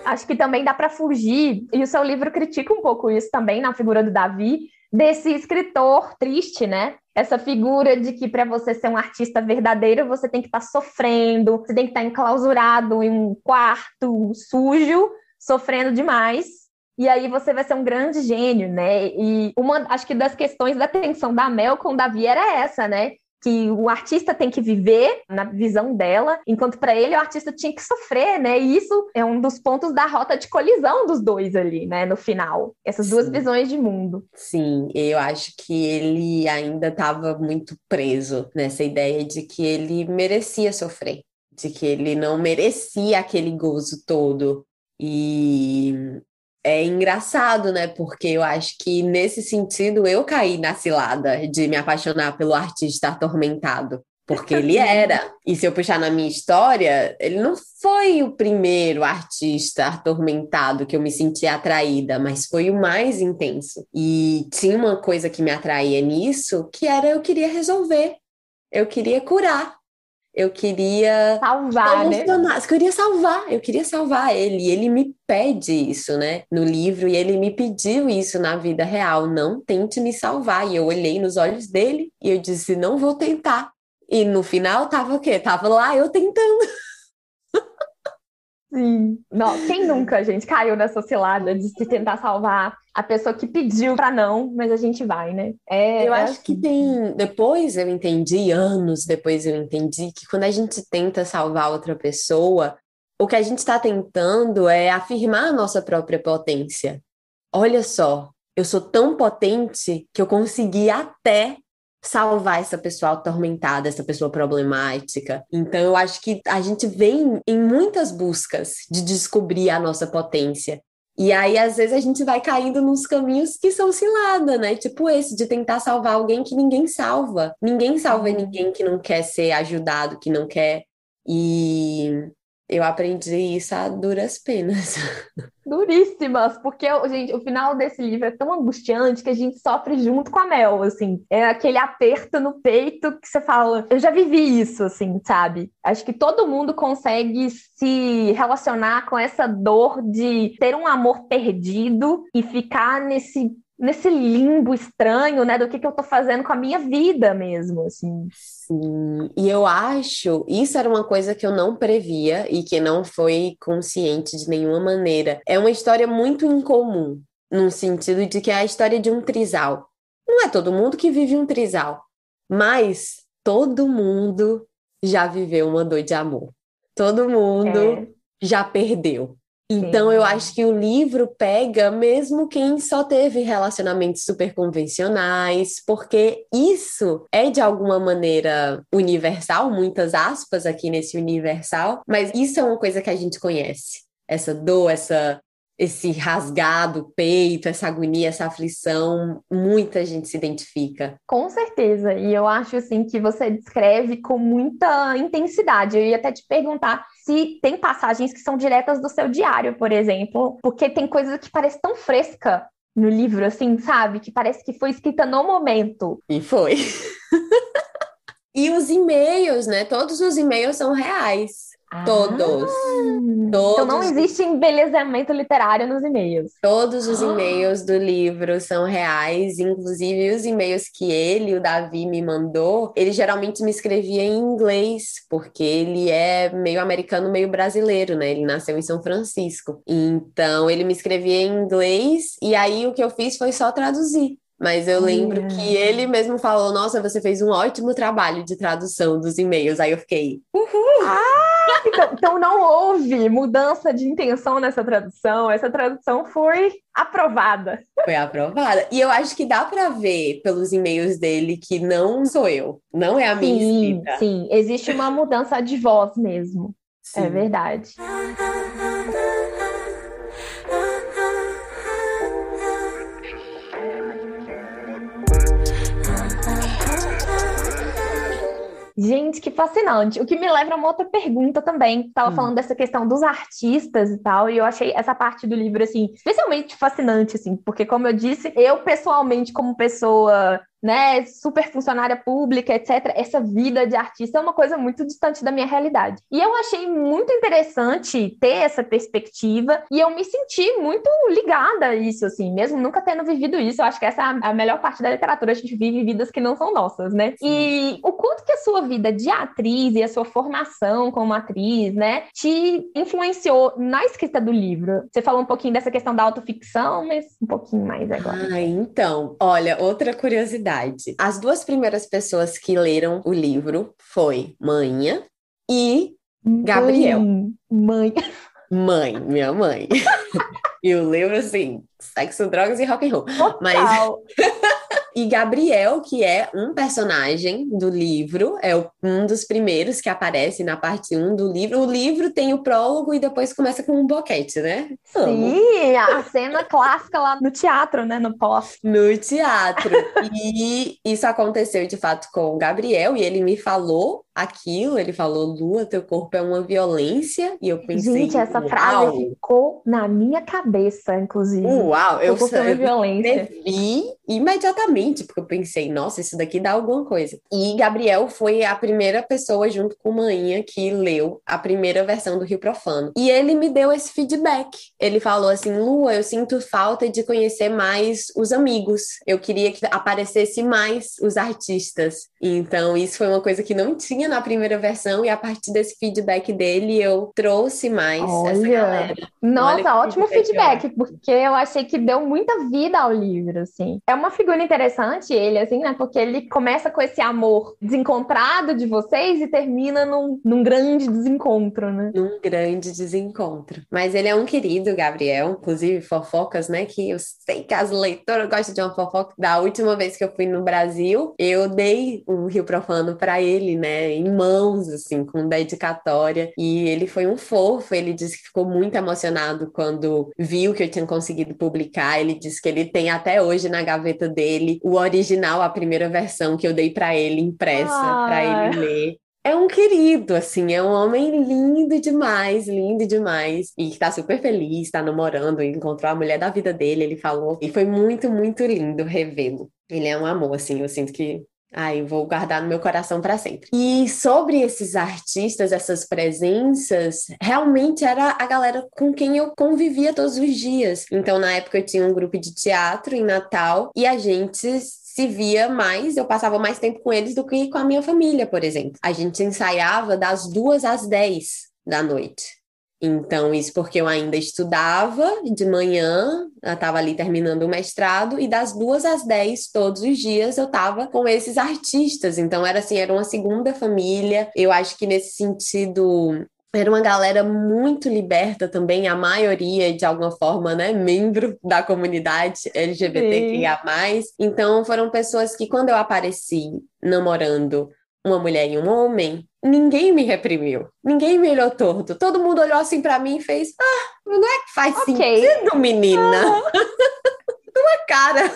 Acho que também dá para fugir, e o seu livro critica um pouco isso também na figura do Davi, desse escritor triste, né? Essa figura de que para você ser um artista verdadeiro, você tem que estar tá sofrendo, você tem que estar tá enclausurado em um quarto sujo, sofrendo demais. E aí você vai ser um grande gênio, né? E uma, acho que das questões da tensão da Mel com o Davi era essa, né? Que o artista tem que viver na visão dela, enquanto para ele o artista tinha que sofrer, né? E isso é um dos pontos da rota de colisão dos dois ali, né? No final, essas Sim. duas visões de mundo. Sim, eu acho que ele ainda estava muito preso nessa ideia de que ele merecia sofrer, de que ele não merecia aquele gozo todo. E é engraçado, né? Porque eu acho que nesse sentido eu caí na cilada de me apaixonar pelo artista atormentado. Porque ele era. E se eu puxar na minha história, ele não foi o primeiro artista atormentado que eu me senti atraída, mas foi o mais intenso. E tinha uma coisa que me atraía nisso, que era eu queria resolver. Eu queria curar eu queria salvar, né? Eu queria salvar, eu queria salvar ele. E ele me pede isso, né, no livro, e ele me pediu isso na vida real. Não tente me salvar. E eu olhei nos olhos dele e eu disse: não vou tentar. E no final tava o quê? Tava lá eu tentando. Sim. Não, quem nunca, gente, caiu nessa cilada de se tentar salvar? A pessoa que pediu para não, mas a gente vai, né? É, eu é acho assim. que tem. Depois eu entendi, anos depois eu entendi que quando a gente tenta salvar outra pessoa, o que a gente está tentando é afirmar a nossa própria potência. Olha só, eu sou tão potente que eu consegui até salvar essa pessoa atormentada, essa pessoa problemática. Então, eu acho que a gente vem em muitas buscas de descobrir a nossa potência. E aí, às vezes, a gente vai caindo nos caminhos que são cilada, né? Tipo esse, de tentar salvar alguém que ninguém salva. Ninguém salva uhum. ninguém que não quer ser ajudado, que não quer. E eu aprendi isso a duras penas. Duríssimas, porque, gente, o final desse livro é tão angustiante que a gente sofre junto com a Mel, assim. É aquele aperto no peito que você fala, eu já vivi isso, assim, sabe? Acho que todo mundo consegue se relacionar com essa dor de ter um amor perdido e ficar nesse nesse limbo estranho, né, do que, que eu tô fazendo com a minha vida mesmo, assim. Sim, e eu acho, isso era uma coisa que eu não previa e que não foi consciente de nenhuma maneira. É uma história muito incomum, no sentido de que é a história de um trisal. Não é todo mundo que vive um trisal, mas todo mundo já viveu uma dor de amor. Todo mundo é. já perdeu. Então, Sim. eu acho que o livro pega mesmo quem só teve relacionamentos super convencionais, porque isso é de alguma maneira universal, muitas aspas aqui nesse universal, mas isso é uma coisa que a gente conhece. Essa dor, essa esse rasgado peito, essa agonia, essa aflição, muita gente se identifica. Com certeza. E eu acho assim que você descreve com muita intensidade. Eu ia até te perguntar se tem passagens que são diretas do seu diário, por exemplo, porque tem coisa que parece tão fresca no livro, assim, sabe? Que parece que foi escrita no momento. E foi. e os e-mails, né? Todos os e-mails são reais. Todos. Ah, Todos. Então não existe embelezamento literário nos e-mails. Todos os e-mails do livro são reais, inclusive os e-mails que ele, o Davi, me mandou, ele geralmente me escrevia em inglês, porque ele é meio americano, meio brasileiro, né? Ele nasceu em São Francisco. Então ele me escrevia em inglês, e aí o que eu fiz foi só traduzir. Mas eu lembro que ele mesmo falou: Nossa, você fez um ótimo trabalho de tradução dos e-mails. Aí eu fiquei, uhul! Ah, então, então não houve mudança de intenção nessa tradução. Essa tradução foi aprovada. Foi aprovada. E eu acho que dá para ver pelos e-mails dele que não sou eu, não é a minha sim, escrita. Sim, existe uma mudança de voz mesmo. É sim. É verdade. Gente, que fascinante. O que me leva a uma outra pergunta também. Estava hum. falando dessa questão dos artistas e tal, e eu achei essa parte do livro, assim, especialmente fascinante, assim, porque, como eu disse, eu pessoalmente, como pessoa né, super funcionária pública, etc. Essa vida de artista é uma coisa muito distante da minha realidade. E eu achei muito interessante ter essa perspectiva e eu me senti muito ligada a isso, assim, mesmo nunca tendo vivido isso. Eu acho que essa é a melhor parte da literatura, a gente vive vidas que não são nossas, né? E o quanto que a sua vida de atriz e a sua formação como atriz, né, te influenciou na escrita do livro? Você falou um pouquinho dessa questão da autoficção, mas um pouquinho mais agora. Ah, então, olha, outra curiosidade verdade. As duas primeiras pessoas que leram o livro foi Manha e Gabriel. Mãe. Mãe, minha mãe. e o livro, assim, sexo, drogas e rock and roll. Total. Mas E Gabriel, que é um personagem do livro, é um dos primeiros que aparece na parte 1 do livro. O livro tem o prólogo e depois começa com um boquete, né? Sim, a cena clássica lá no teatro, né? No pós. No teatro. e isso aconteceu de fato com o Gabriel, e ele me falou aquilo, ele falou, Lua, teu corpo é uma violência, e eu pensei, Gente, essa frase ficou na minha cabeça, inclusive. Uau, eu, eu, é violência. vi imediatamente, porque eu pensei, nossa, isso daqui dá alguma coisa. E Gabriel foi a primeira pessoa, junto com Maninha, que leu a primeira versão do Rio Profano. E ele me deu esse feedback. Ele falou assim, Lua, eu sinto falta de conhecer mais os amigos. Eu queria que aparecesse mais os artistas. Então, isso foi uma coisa que não tinha na primeira versão e a partir desse feedback dele eu trouxe mais Olha. essa galera. Nossa, ótimo feedback, feedback porque eu achei que deu muita vida ao livro, assim. É uma figura interessante ele, assim, né? Porque ele começa com esse amor desencontrado de vocês e termina num, num grande desencontro, né? Num grande desencontro. Mas ele é um querido, Gabriel, inclusive fofocas, né? Que eu sei que as leitoras gostam de uma fofoca. Da última vez que eu fui no Brasil, eu dei um Rio Profano para ele, né? Em mãos, assim, com dedicatória. E ele foi um fofo, ele disse que ficou muito emocionado quando viu que eu tinha conseguido publicar. Ele disse que ele tem até hoje na gaveta dele o original, a primeira versão que eu dei para ele impressa, para ele ler. É um querido, assim, é um homem lindo demais, lindo demais. E tá super feliz, tá namorando, encontrou a mulher da vida dele, ele falou. E foi muito, muito lindo revê-lo. Ele é um amor, assim, eu sinto que Ai, vou guardar no meu coração para sempre. E sobre esses artistas, essas presenças, realmente era a galera com quem eu convivia todos os dias. Então, na época, eu tinha um grupo de teatro em Natal e a gente se via mais, eu passava mais tempo com eles do que com a minha família, por exemplo. A gente ensaiava das duas às dez da noite. Então, isso porque eu ainda estudava de manhã, estava ali terminando o mestrado, e das duas às dez, todos os dias, eu estava com esses artistas. Então, era assim, era uma segunda família. Eu acho que nesse sentido, era uma galera muito liberta também, a maioria, de alguma forma, né, membro da comunidade LGBTQIA+. Então, foram pessoas que, quando eu apareci namorando uma mulher e um homem, ninguém me reprimiu, ninguém me olhou torto. Todo mundo olhou assim para mim e fez: Ah, não é que faz okay. sentido, menina. Ah. Tua cara.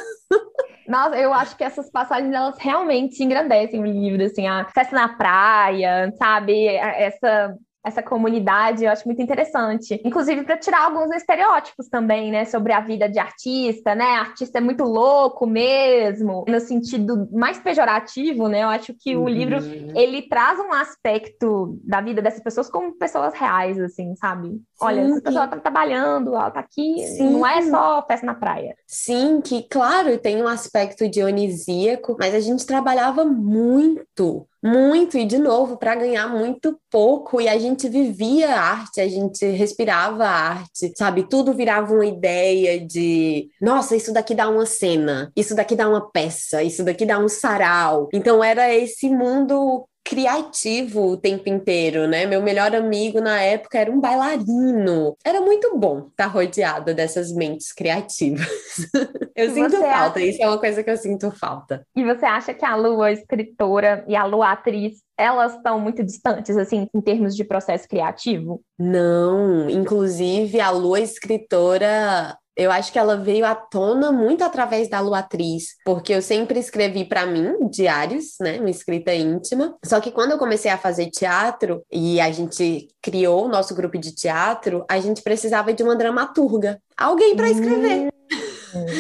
Nossa, eu acho que essas passagens elas realmente engrandecem o livro, assim, a festa na praia, sabe? Essa essa comunidade, eu acho muito interessante. Inclusive para tirar alguns estereótipos também, né, sobre a vida de artista, né? Artista é muito louco mesmo, no sentido mais pejorativo, né? Eu acho que uhum. o livro ele traz um aspecto da vida dessas pessoas como pessoas reais, assim, sabe? Sim, Olha, essa pessoa tá trabalhando, ela tá aqui, Sim. não é só festa na praia. Sim, que claro, tem um aspecto dionisíaco, mas a gente trabalhava muito muito e de novo para ganhar muito pouco e a gente vivia arte, a gente respirava arte, sabe? Tudo virava uma ideia de, nossa, isso daqui dá uma cena, isso daqui dá uma peça, isso daqui dá um sarau. Então era esse mundo criativo o tempo inteiro, né? Meu melhor amigo na época era um bailarino. Era muito bom estar rodeada dessas mentes criativas. eu e sinto falta, acha... isso é uma coisa que eu sinto falta. E você acha que a Lua escritora e a Lua atriz elas estão muito distantes, assim, em termos de processo criativo? Não, inclusive a Lua escritora eu acho que ela veio à tona muito através da Luatriz, porque eu sempre escrevi para mim diários, né, uma escrita íntima. Só que quando eu comecei a fazer teatro e a gente criou o nosso grupo de teatro, a gente precisava de uma dramaturga, alguém para escrever. Hum.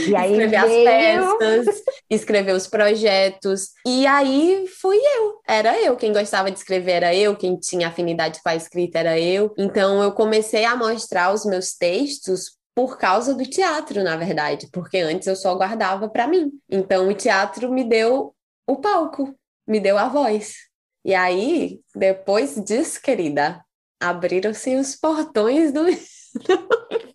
E aí escrever veio... as peças, escrever os projetos. E aí fui eu. Era eu. Quem gostava de escrever era eu, quem tinha afinidade com a escrita era eu. Então eu comecei a mostrar os meus textos por causa do teatro, na verdade, porque antes eu só guardava para mim. Então o teatro me deu o palco, me deu a voz. E aí, depois disso, querida, abriram-se os portões do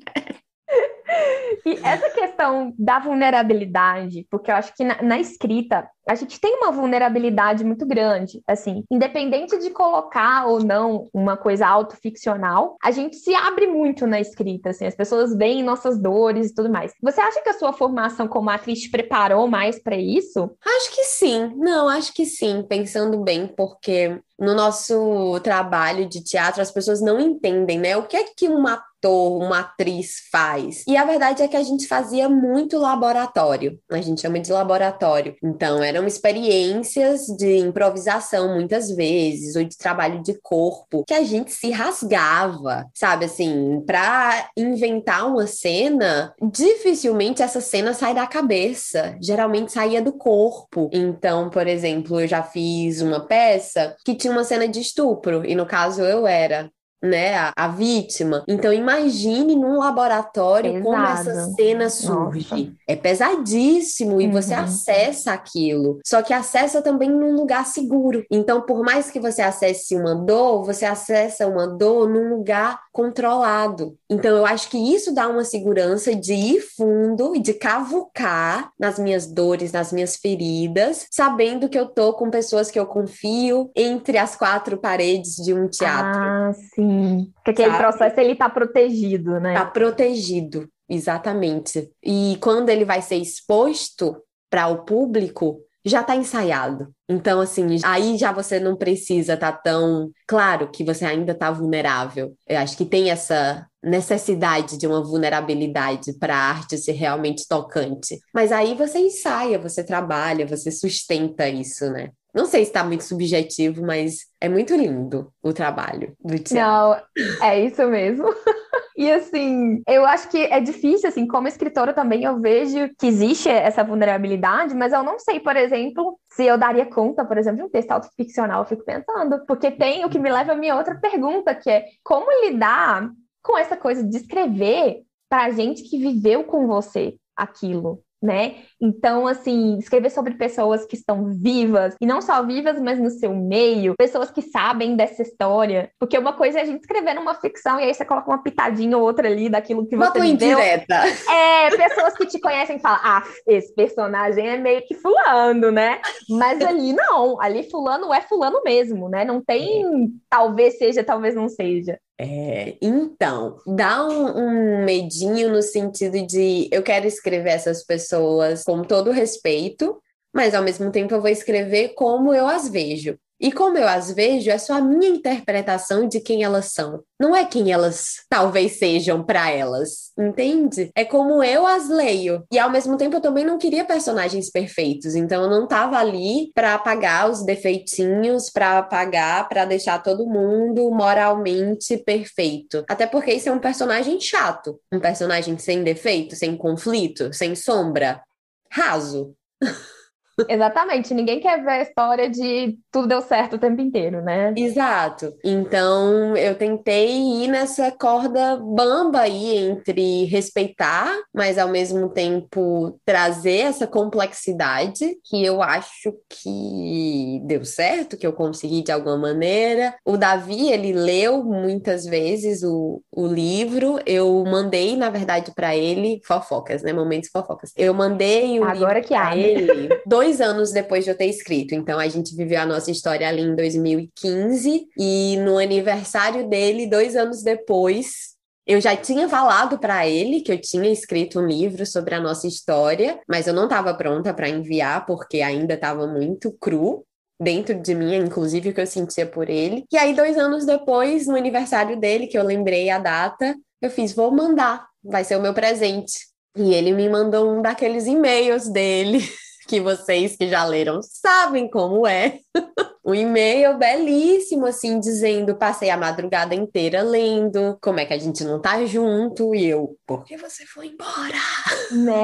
E essa questão da vulnerabilidade, porque eu acho que na, na, escrita a gente tem uma vulnerabilidade muito grande, assim, independente de colocar ou não uma coisa autoficcional, a gente se abre muito na escrita, assim, as pessoas veem nossas dores e tudo mais. Você acha que a sua formação como atriz te preparou mais para isso? Acho que sim. Não, acho que sim, pensando bem, porque no nosso trabalho de teatro as pessoas não entendem, né? O que é que uma ator, uma atriz faz. E a verdade é que a gente fazia muito laboratório, a gente chama de laboratório. Então, eram experiências de improvisação muitas vezes, ou de trabalho de corpo, que a gente se rasgava, sabe? Assim, para inventar uma cena, dificilmente essa cena sai da cabeça, geralmente saía do corpo. Então, por exemplo, eu já fiz uma peça que tinha uma cena de estupro, e no caso eu era né, a, a, vítima. Então imagine num laboratório Pesado. como essa cena surge. Nossa. É pesadíssimo e uhum. você acessa aquilo. Só que acessa também num lugar seguro. Então, por mais que você acesse uma dor, você acessa uma dor num lugar controlado. Então, eu acho que isso dá uma segurança de ir fundo e de cavucar nas minhas dores, nas minhas feridas, sabendo que eu tô com pessoas que eu confio entre as quatro paredes de um teatro. Ah, sim. Porque aquele sabe? processo ele tá protegido, né? Tá protegido, exatamente. E quando ele vai ser exposto para o público, já está ensaiado. Então, assim, aí já você não precisa estar tá tão. Claro que você ainda está vulnerável. Eu acho que tem essa necessidade de uma vulnerabilidade para a arte ser realmente tocante. Mas aí você ensaia, você trabalha, você sustenta isso, né? Não sei se está muito subjetivo, mas é muito lindo o trabalho do teatro. Não, é isso mesmo. E assim, eu acho que é difícil, assim, como escritora também eu vejo que existe essa vulnerabilidade, mas eu não sei, por exemplo, se eu daria conta, por exemplo, de um texto autoficcional, eu fico pensando, porque tem o que me leva a minha outra pergunta, que é como lidar com essa coisa de escrever para gente que viveu com você aquilo, né? Então, assim, escrever sobre pessoas que estão vivas, e não só vivas, mas no seu meio, pessoas que sabem dessa história. Porque uma coisa é a gente escrever numa ficção e aí você coloca uma pitadinha ou outra ali daquilo que você Uma indireta. É, pessoas que te conhecem e falam, ah, esse personagem é meio que fulano, né? Mas ali não, ali fulano é fulano mesmo, né? Não tem talvez seja, talvez não seja. É, então, dá um, um, medinho no sentido de eu quero escrever essas pessoas com todo respeito, mas ao mesmo tempo eu vou escrever como eu as vejo. E como eu as vejo, é só a minha interpretação de quem elas são. Não é quem elas talvez sejam para elas, entende? É como eu as leio. E ao mesmo tempo eu também não queria personagens perfeitos, então eu não tava ali para apagar os defeitinhos, para apagar, para deixar todo mundo moralmente perfeito. Até porque isso é um personagem chato, um personagem sem defeito, sem conflito, sem sombra, raso. Exatamente, ninguém quer ver a história de tudo deu certo o tempo inteiro, né? Exato. Então eu tentei ir nessa corda bamba aí entre respeitar, mas ao mesmo tempo trazer essa complexidade que eu acho que deu certo, que eu consegui de alguma maneira. O Davi, ele leu muitas vezes o, o livro, eu mandei, na verdade, para ele fofocas, né? Momentos fofocas. Eu mandei o Agora livro que para ele dois anos depois de eu ter escrito. Então a gente viveu a nossa história ali em 2015 e no aniversário dele, dois anos depois, eu já tinha falado para ele que eu tinha escrito um livro sobre a nossa história, mas eu não estava pronta para enviar porque ainda estava muito cru dentro de mim, inclusive o que eu sentia por ele. E aí dois anos depois, no aniversário dele, que eu lembrei a data, eu fiz vou mandar, vai ser o meu presente. E ele me mandou um daqueles e-mails dele que vocês que já leram sabem como é. um e-mail belíssimo, assim, dizendo: passei a madrugada inteira lendo, como é que a gente não tá junto? E eu, por que você foi embora? Né?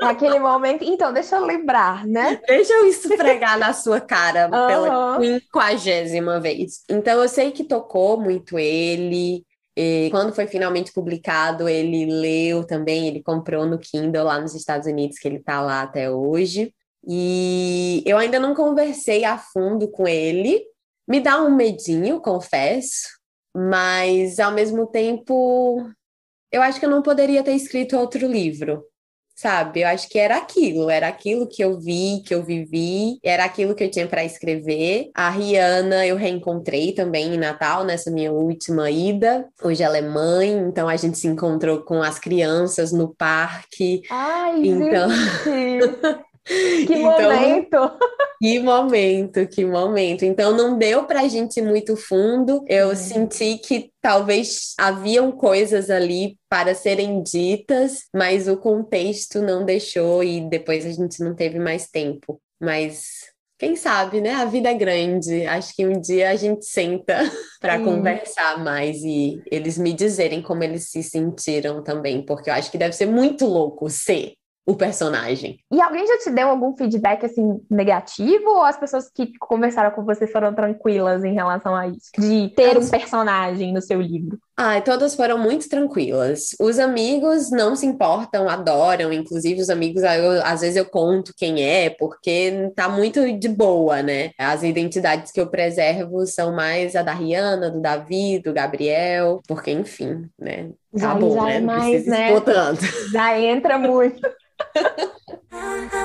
Naquele momento. Então, deixa eu lembrar, né? Deixa eu esfregar na sua cara uhum. pela quinquagésima vez. Então, eu sei que tocou muito ele. E quando foi finalmente publicado, ele leu também, ele comprou no Kindle lá nos Estados Unidos, que ele está lá até hoje. E eu ainda não conversei a fundo com ele. Me dá um medinho, confesso, mas ao mesmo tempo, eu acho que eu não poderia ter escrito outro livro sabe? Eu acho que era aquilo, era aquilo que eu vi, que eu vivi, era aquilo que eu tinha para escrever. A Rihanna eu reencontrei também em Natal, nessa minha última ida. Hoje ela é mãe, então a gente se encontrou com as crianças no parque. Ai, então... gente! Que então, momento! Que momento, que momento. Então não deu pra gente ir muito fundo. Eu uhum. senti que talvez haviam coisas ali para serem ditas, mas o contexto não deixou e depois a gente não teve mais tempo. Mas quem sabe, né? A vida é grande. Acho que um dia a gente senta para conversar mais e eles me dizerem como eles se sentiram também, porque eu acho que deve ser muito louco ser o personagem. E alguém já te deu algum feedback assim negativo ou as pessoas que conversaram com você foram tranquilas em relação a isso? De ter um personagem no seu livro? Ah, todas foram muito tranquilas. Os amigos não se importam, adoram, inclusive os amigos, eu, às vezes eu conto quem é, porque tá muito de boa, né? As identidades que eu preservo são mais a da Rihanna, do Davi, do Gabriel, porque enfim, né? Já, Acabou, já né? É mais, né? Já entra muito. Ha ha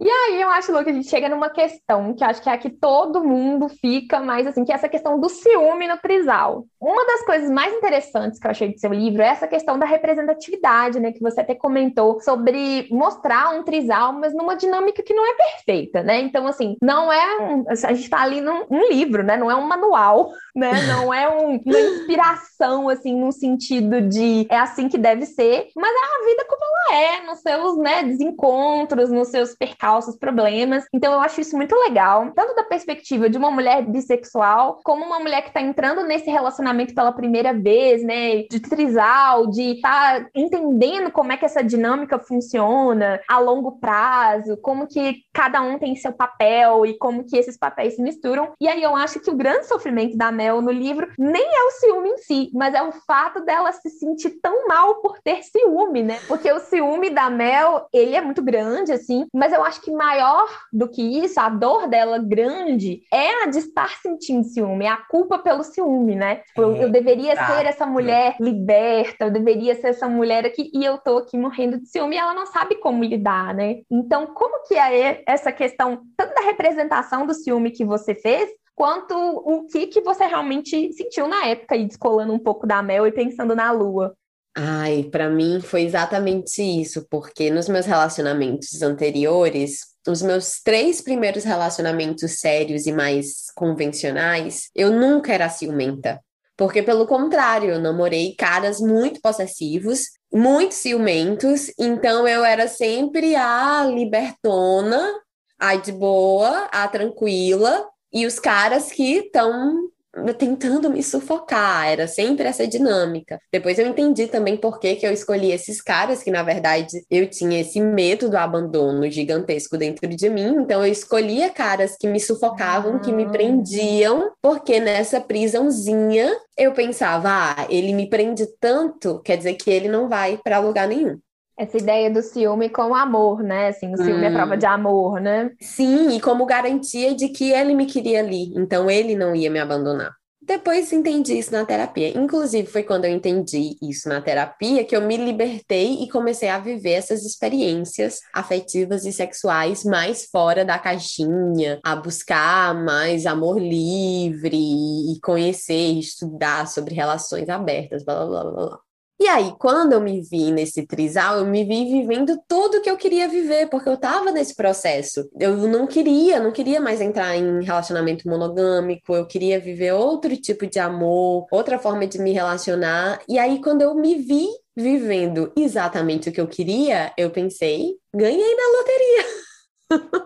E aí eu acho, Lu, que a gente chega numa questão que acho que é a que todo mundo fica mais assim, que é essa questão do ciúme no trisal. Uma das coisas mais interessantes que eu achei do seu livro é essa questão da representatividade, né? Que você até comentou sobre mostrar um trisal, mas numa dinâmica que não é perfeita, né? Então, assim, não é um, a gente tá ali num um livro, né? Não é um manual, né? Não é um, uma inspiração, assim, no sentido de é assim que deve ser, mas é a vida como ela é, nos seus né, desencontros, nos seus percalços percalços, problemas. Então eu acho isso muito legal, tanto da perspectiva de uma mulher bissexual, como uma mulher que está entrando nesse relacionamento pela primeira vez, né? De trisal, de tá entendendo como é que essa dinâmica funciona a longo prazo, como que cada um tem seu papel e como que esses papéis se misturam. E aí eu acho que o grande sofrimento da Mel no livro nem é o ciúme em si, mas é o fato dela se sentir tão mal por ter ciúme, né? Porque o ciúme da Mel, ele é muito grande, assim, mas eu acho acho que maior do que isso, a dor dela grande, é a de estar sentindo ciúme, é a culpa pelo ciúme, né? Tipo, eu, eu deveria tá. ser essa mulher liberta, eu deveria ser essa mulher aqui, e eu tô aqui morrendo de ciúme e ela não sabe como lidar, né? Então, como que é essa questão, tanto da representação do ciúme que você fez, quanto o que, que você realmente sentiu na época, e descolando um pouco da Mel e pensando na Lua. Ai, para mim foi exatamente isso, porque nos meus relacionamentos anteriores, os meus três primeiros relacionamentos sérios e mais convencionais, eu nunca era ciumenta. Porque, pelo contrário, eu namorei caras muito possessivos, muito ciumentos, então eu era sempre a libertona, a de boa, a tranquila, e os caras que estão tentando me sufocar, era sempre essa dinâmica. Depois eu entendi também por que, que eu escolhi esses caras, que na verdade eu tinha esse medo do abandono gigantesco dentro de mim, então eu escolhia caras que me sufocavam, ah. que me ah. prendiam, porque nessa prisãozinha eu pensava, ah, ele me prende tanto, quer dizer que ele não vai para lugar nenhum. Essa ideia do ciúme como amor, né? Assim, o ciúme hum. é prova de amor, né? Sim, e como garantia de que ele me queria ali, então ele não ia me abandonar. Depois entendi isso na terapia. Inclusive, foi quando eu entendi isso na terapia que eu me libertei e comecei a viver essas experiências afetivas e sexuais mais fora da caixinha, a buscar mais amor livre e conhecer, estudar sobre relações abertas, blá blá blá blá. E aí, quando eu me vi nesse trisal, eu me vi vivendo tudo que eu queria viver, porque eu tava nesse processo. Eu não queria, não queria mais entrar em relacionamento monogâmico, eu queria viver outro tipo de amor, outra forma de me relacionar. E aí, quando eu me vi vivendo exatamente o que eu queria, eu pensei, ganhei na loteria.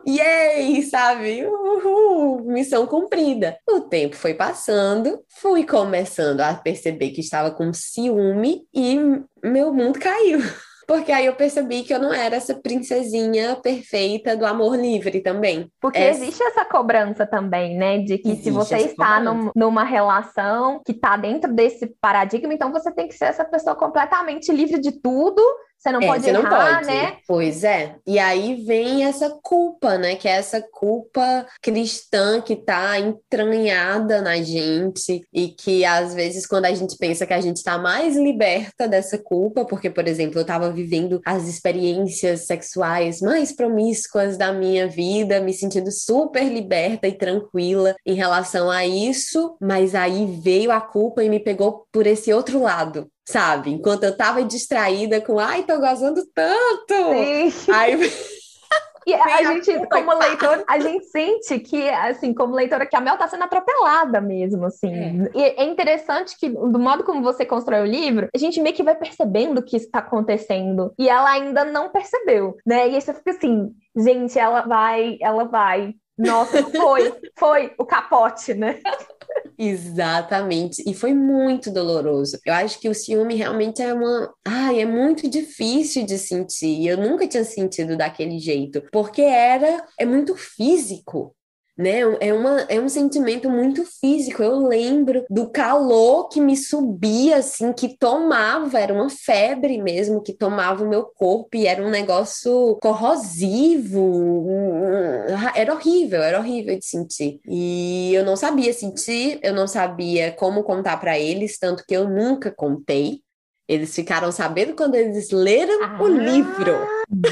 Yay, sabe? Uhul, missão cumprida. O tempo foi passando, fui começando a perceber que estava com ciúme e meu mundo caiu. Porque aí eu percebi que eu não era essa princesinha perfeita do amor livre também. Porque essa... existe essa cobrança também, né? De que existe se você está num, numa relação que está dentro desse paradigma, então você tem que ser essa pessoa completamente livre de tudo você não é, pode você errar, não pode. né? Pois é. E aí vem essa culpa, né? Que é essa culpa cristã que tá entranhada na gente e que às vezes quando a gente pensa que a gente tá mais liberta dessa culpa, porque por exemplo, eu tava vivendo as experiências sexuais mais promíscuas da minha vida, me sentindo super liberta e tranquila em relação a isso, mas aí veio a culpa e me pegou por esse outro lado sabe? Enquanto eu tava distraída com, ai, tô gozando tanto. Sim. Aí. E a gente, como leitor, a gente sente que, assim, como leitora, que a Mel tá sendo atropelada mesmo, assim. É. E é interessante que, do modo como você constrói o livro, a gente meio que vai percebendo o que está acontecendo. E ela ainda não percebeu, né? E aí você fica assim, gente, ela vai, ela vai Nossa, foi, foi o capote, né? Exatamente. E foi muito doloroso. Eu acho que o ciúme realmente é uma. Ai, é muito difícil de sentir. Eu nunca tinha sentido daquele jeito. Porque era. É muito físico né? É, uma, é um sentimento muito físico. Eu lembro do calor que me subia, assim, que tomava, era uma febre mesmo, que tomava o meu corpo e era um negócio corrosivo. Era horrível, era horrível de sentir. E eu não sabia sentir, eu não sabia como contar para eles, tanto que eu nunca contei. Eles ficaram sabendo quando eles leram ah, o livro.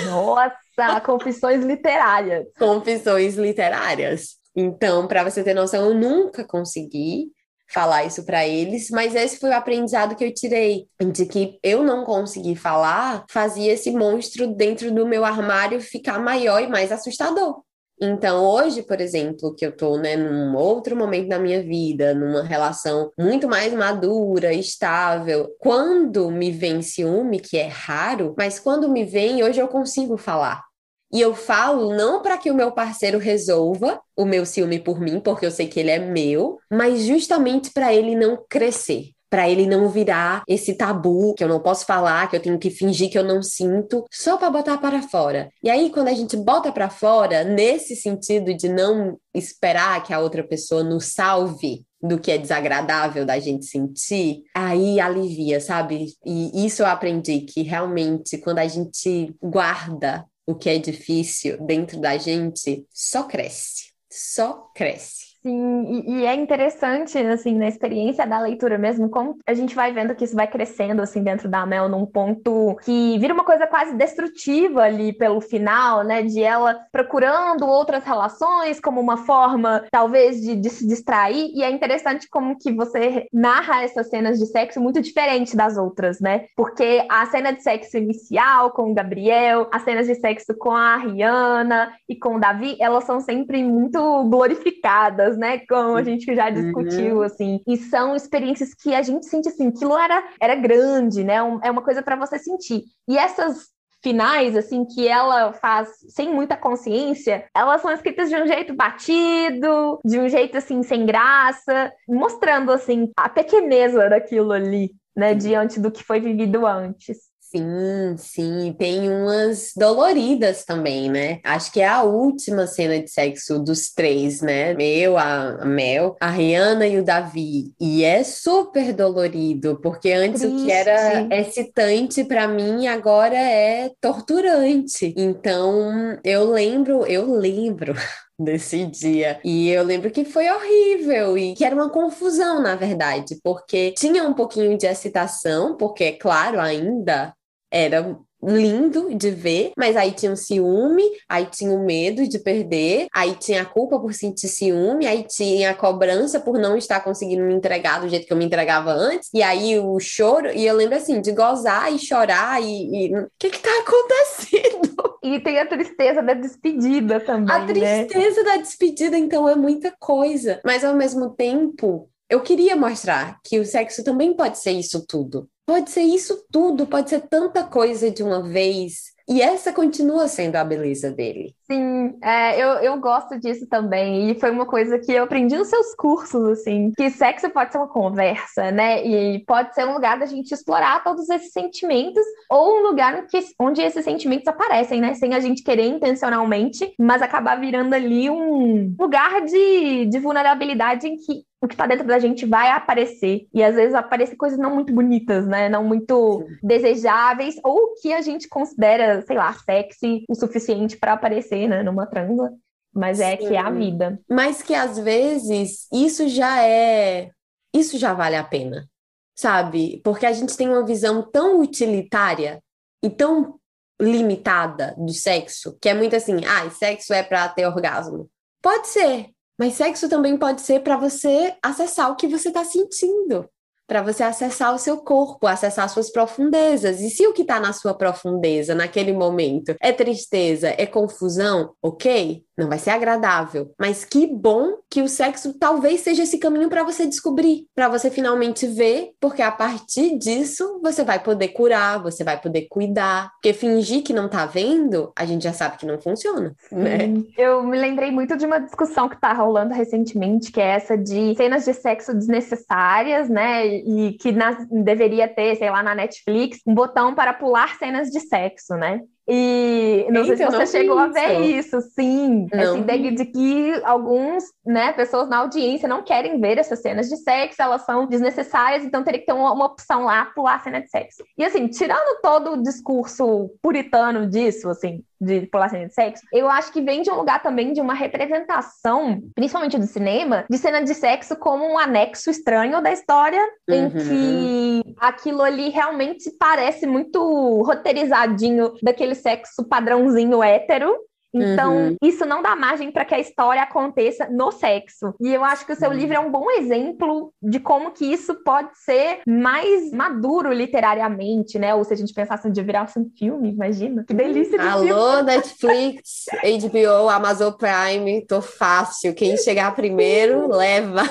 Nossa, confissões literárias. Confissões literárias. Então, para você ter noção, eu nunca consegui falar isso para eles, mas esse foi o aprendizado que eu tirei, de que eu não consegui falar, fazia esse monstro dentro do meu armário ficar maior e mais assustador. Então, hoje, por exemplo, que eu tô, né, num outro momento da minha vida, numa relação muito mais madura, estável, quando me vem ciúme, que é raro, mas quando me vem, hoje eu consigo falar. E eu falo não para que o meu parceiro resolva o meu ciúme por mim, porque eu sei que ele é meu, mas justamente para ele não crescer para ele não virar esse tabu que eu não posso falar, que eu tenho que fingir que eu não sinto, só para botar para fora. E aí quando a gente bota para fora, nesse sentido de não esperar que a outra pessoa nos salve do que é desagradável da gente sentir, aí alivia, sabe? E isso eu aprendi que realmente quando a gente guarda o que é difícil dentro da gente, só cresce. Só cresce. Sim, e, e, é interessante, assim, na experiência da leitura mesmo, como a gente vai vendo que isso vai crescendo, assim, dentro da Mel, num ponto que vira uma coisa quase destrutiva ali pelo final, né? De ela procurando outras relações como uma forma, talvez, de, de se distrair. E é interessante como que você narra essas cenas de sexo muito diferente das outras, né? Porque a cena de sexo inicial com o Gabriel, as cenas de sexo com a Rihanna e com o Davi, elas são sempre muito glorificadas né? Como a gente já discutiu, uhum. assim. E são experiências que a gente sente assim, aquilo era, era grande, né? Um, é uma coisa para você sentir. E essas finais, assim, que ela faz sem muita consciência, elas são escritas de um jeito batido, de um jeito, assim, sem graça, mostrando, assim, a pequeneza daquilo ali, né, diante do que foi vivido antes. Sim, sim, tem umas doloridas também, né? Acho que é a última cena de sexo dos três, né? Meu, a Mel, a Rihanna e o Davi. E é super dolorido, porque antes Triste. o que era excitante para mim agora é torturante. Então, eu lembro, eu lembro desse dia. E eu lembro que foi horrível e que era uma confusão, na verdade, porque tinha um pouquinho de excitação, porque, é claro, ainda era lindo de ver, mas aí tinha o ciúme, aí tinha o medo de perder, aí tinha a culpa por sentir ciúme, aí tinha a cobrança por não estar conseguindo me entregar do jeito que eu me entregava antes, e aí o choro, e eu lembro assim, de gozar e chorar e o que que tá acontecendo? E tem a tristeza da despedida também, A né? tristeza né? da despedida, então, é muita coisa, mas ao mesmo tempo, eu queria mostrar que o sexo também pode ser isso tudo. Pode ser isso tudo, pode ser tanta coisa de uma vez. E essa continua sendo a beleza dele. Sim, é, eu, eu gosto disso também. E foi uma coisa que eu aprendi nos seus cursos, assim, que sexo pode ser uma conversa, né? E pode ser um lugar da gente explorar todos esses sentimentos, ou um lugar que, onde esses sentimentos aparecem, né? Sem a gente querer intencionalmente, mas acabar virando ali um lugar de, de vulnerabilidade em que o que está dentro da gente vai aparecer. E às vezes aparecem coisas não muito bonitas, né? Não muito Sim. desejáveis, ou que a gente considera, sei lá, sexy o suficiente para aparecer, né? Numa transa. Mas é Sim. que é a vida. Mas que às vezes isso já é. Isso já vale a pena, sabe? Porque a gente tem uma visão tão utilitária e tão limitada do sexo, que é muito assim, ah, sexo é para ter orgasmo. Pode ser, mas sexo também pode ser para você acessar o que você está sentindo, para você acessar o seu corpo, acessar suas profundezas. E se o que está na sua profundeza naquele momento é tristeza, é confusão, ok? Não vai ser agradável, mas que bom que o sexo talvez seja esse caminho para você descobrir, para você finalmente ver, porque a partir disso você vai poder curar, você vai poder cuidar, porque fingir que não tá vendo, a gente já sabe que não funciona, né? Eu me lembrei muito de uma discussão que tá rolando recentemente, que é essa de cenas de sexo desnecessárias, né? E que nas, deveria ter, sei lá, na Netflix, um botão para pular cenas de sexo, né? E não Eita, sei se você chegou a ver isso, sim. Não. Essa ideia de que alguns, né, pessoas na audiência não querem ver essas cenas de sexo, elas são desnecessárias, então teria que ter uma, uma opção lá, pular a cena de sexo. E assim, tirando todo o discurso puritano disso, assim, de população de sexo, eu acho que vem de um lugar também de uma representação, principalmente do cinema, de cena de sexo como um anexo estranho da história, uhum. em que aquilo ali realmente parece muito roteirizadinho daquele sexo padrãozinho hétero, então, uhum. isso não dá margem para que a história aconteça no sexo. E eu acho que o seu uhum. livro é um bom exemplo de como que isso pode ser mais maduro literariamente, né? Ou se a gente pensasse de virar um filme, imagina. Que delícia de Alô, filme. Netflix, HBO, Amazon Prime, tô fácil. Quem chegar primeiro, leva.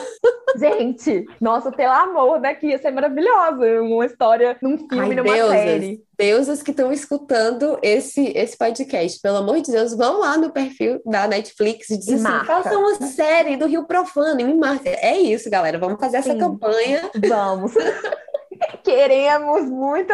Gente, nossa, pelo amor daqui, ia ser maravilhosa. Uma história num filme, Ai, numa Deusas. série deusas que estão escutando esse, esse podcast, pelo amor de Deus, vão lá no perfil da Netflix e dizem assim, faça uma série do Rio Profano e me marca. É isso, galera, vamos fazer essa Sim. campanha. Vamos. Queremos muito,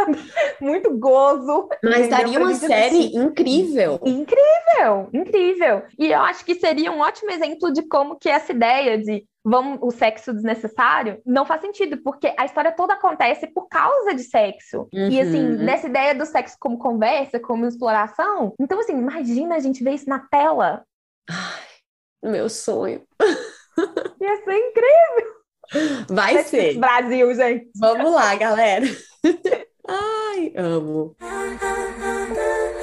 muito gozo. Mas daria uma série incrível. Incrível, incrível. E eu acho que seria um ótimo exemplo de como que essa ideia de vamos, o sexo desnecessário, não faz sentido, porque a história toda acontece por causa de sexo. Uhum. E assim, nessa ideia do sexo como conversa, como exploração, então assim, imagina a gente ver isso na tela. Ai, meu sonho. Ia ser incrível. Vai ser. Brasil, gente. Vamos lá, galera. Ai, amo.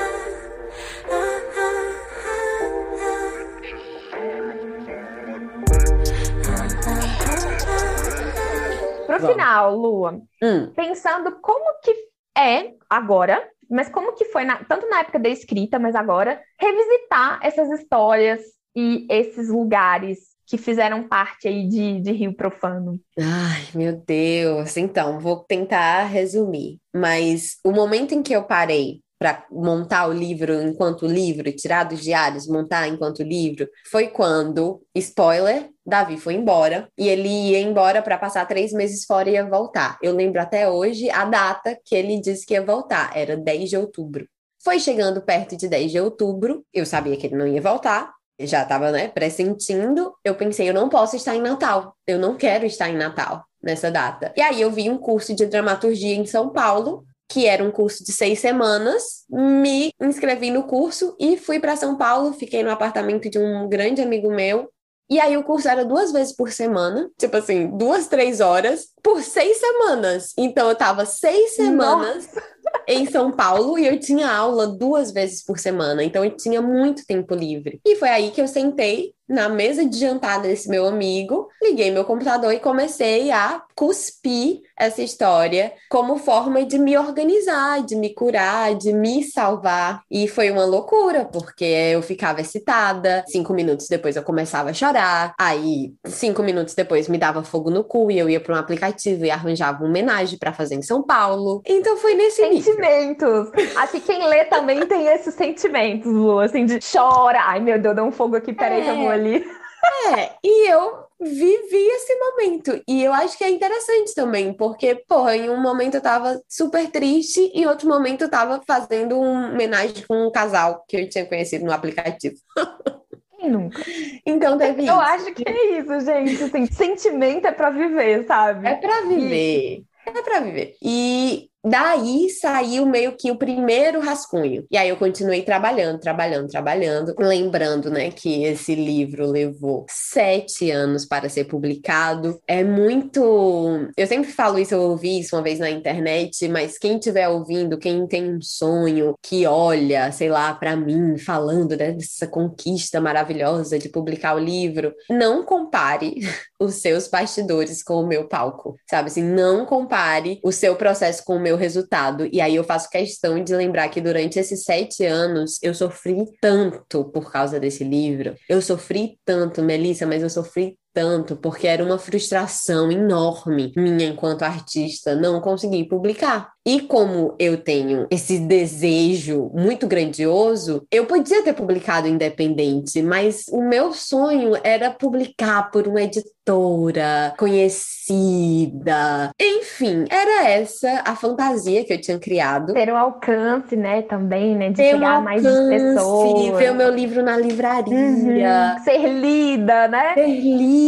Pro Vamos. final, Lua, hum. pensando como que é agora, mas como que foi, na, tanto na época da escrita, mas agora, revisitar essas histórias e esses lugares que fizeram parte aí de, de Rio Profano. Ai, meu Deus. Então, vou tentar resumir. Mas o momento em que eu parei para montar o livro enquanto livro, tirar dos diários, montar enquanto livro, foi quando, spoiler, Davi foi embora e ele ia embora para passar três meses fora e ia voltar. Eu lembro até hoje a data que ele disse que ia voltar, era 10 de outubro. Foi chegando perto de 10 de outubro, eu sabia que ele não ia voltar, já estava, né, pressentindo. Eu pensei, eu não posso estar em Natal, eu não quero estar em Natal nessa data. E aí eu vi um curso de dramaturgia em São Paulo que era um curso de seis semanas, me inscrevi no curso e fui para São Paulo, fiquei no apartamento de um grande amigo meu. E aí o curso era duas vezes por semana, tipo assim, duas, três horas, por seis semanas. Então eu tava seis semanas Nossa. Em São Paulo e eu tinha aula duas vezes por semana. Então eu tinha muito tempo livre. E foi aí que eu sentei na mesa de jantar desse meu amigo, liguei meu computador e comecei a cuspir essa história como forma de me organizar, de me curar, de me salvar. E foi uma loucura, porque eu ficava excitada, cinco minutos depois eu começava a chorar, aí cinco minutos depois me dava fogo no cu e eu ia para um aplicativo e arranjava uma homenagem para fazer em São Paulo. Então foi nesse Sentimentos! Acho que quem lê também tem esses sentimentos, Lu, assim, de chora. Ai, meu Deus, dá um fogo aqui, peraí é. que eu vou ali. É, e eu vivi esse momento. E eu acho que é interessante também, porque, porra, em um momento eu tava super triste, e em outro momento eu tava fazendo uma homenagem com um casal que eu tinha conhecido no aplicativo. Quem nunca? Então teve Eu isso. acho que é isso, gente. Assim, sentimento é pra viver, sabe? É pra viver. E... É pra viver. E Daí saiu meio que o primeiro rascunho. E aí eu continuei trabalhando, trabalhando, trabalhando. Lembrando, né, que esse livro levou sete anos para ser publicado. É muito. Eu sempre falo isso, eu ouvi isso uma vez na internet, mas quem estiver ouvindo, quem tem um sonho, que olha, sei lá, para mim, falando dessa conquista maravilhosa de publicar o livro, não compare os seus bastidores com o meu palco, sabe? Assim, não compare o seu processo com o meu resultado. E aí eu faço questão de lembrar que durante esses sete anos eu sofri tanto por causa desse livro. Eu sofri tanto, Melissa, mas eu sofri tanto, porque era uma frustração enorme minha enquanto artista não conseguir publicar. E como eu tenho esse desejo muito grandioso, eu podia ter publicado independente, mas o meu sonho era publicar por uma editora conhecida. Enfim, era essa a fantasia que eu tinha criado. Ter um alcance, né, também, né, de ter chegar um a mais pessoas. Ver o meu livro na livraria. Uhum. Ser lida, né? Ser lida,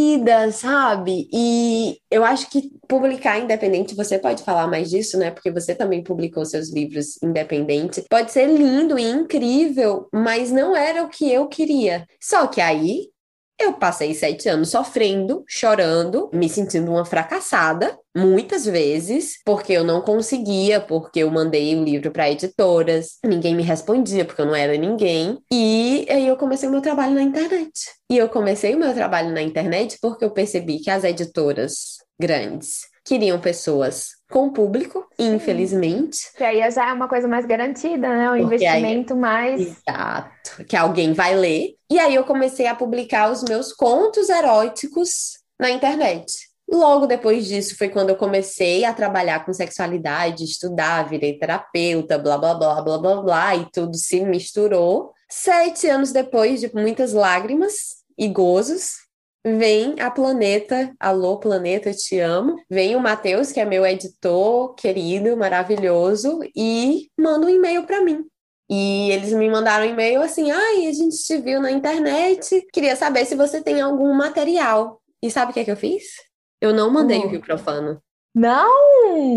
sabe? E eu acho que publicar independente, você pode falar mais disso, né? Porque você também publicou seus livros independente. Pode ser lindo e incrível, mas não era o que eu queria. Só que aí eu passei sete anos sofrendo, chorando, me sentindo uma fracassada, muitas vezes, porque eu não conseguia, porque eu mandei o livro para editoras, ninguém me respondia, porque eu não era ninguém. E aí eu comecei o meu trabalho na internet. E eu comecei o meu trabalho na internet porque eu percebi que as editoras grandes queriam pessoas com público, infelizmente. Que aí já é uma coisa mais garantida, né? Um investimento aí... mais. Exato. Que alguém vai ler. E aí eu comecei a publicar os meus contos eróticos na internet. Logo depois disso foi quando eu comecei a trabalhar com sexualidade, estudar, virei terapeuta, blá blá blá blá blá blá, e tudo se misturou. Sete anos depois de muitas lágrimas e gozos, vem a Planeta, alô Planeta, te amo. Vem o Matheus, que é meu editor querido, maravilhoso, e manda um e-mail para mim. E eles me mandaram um e-mail assim: ai, a gente te viu na internet, queria saber se você tem algum material. E sabe o que é que eu fiz? Eu não mandei o Rio Profano. Não!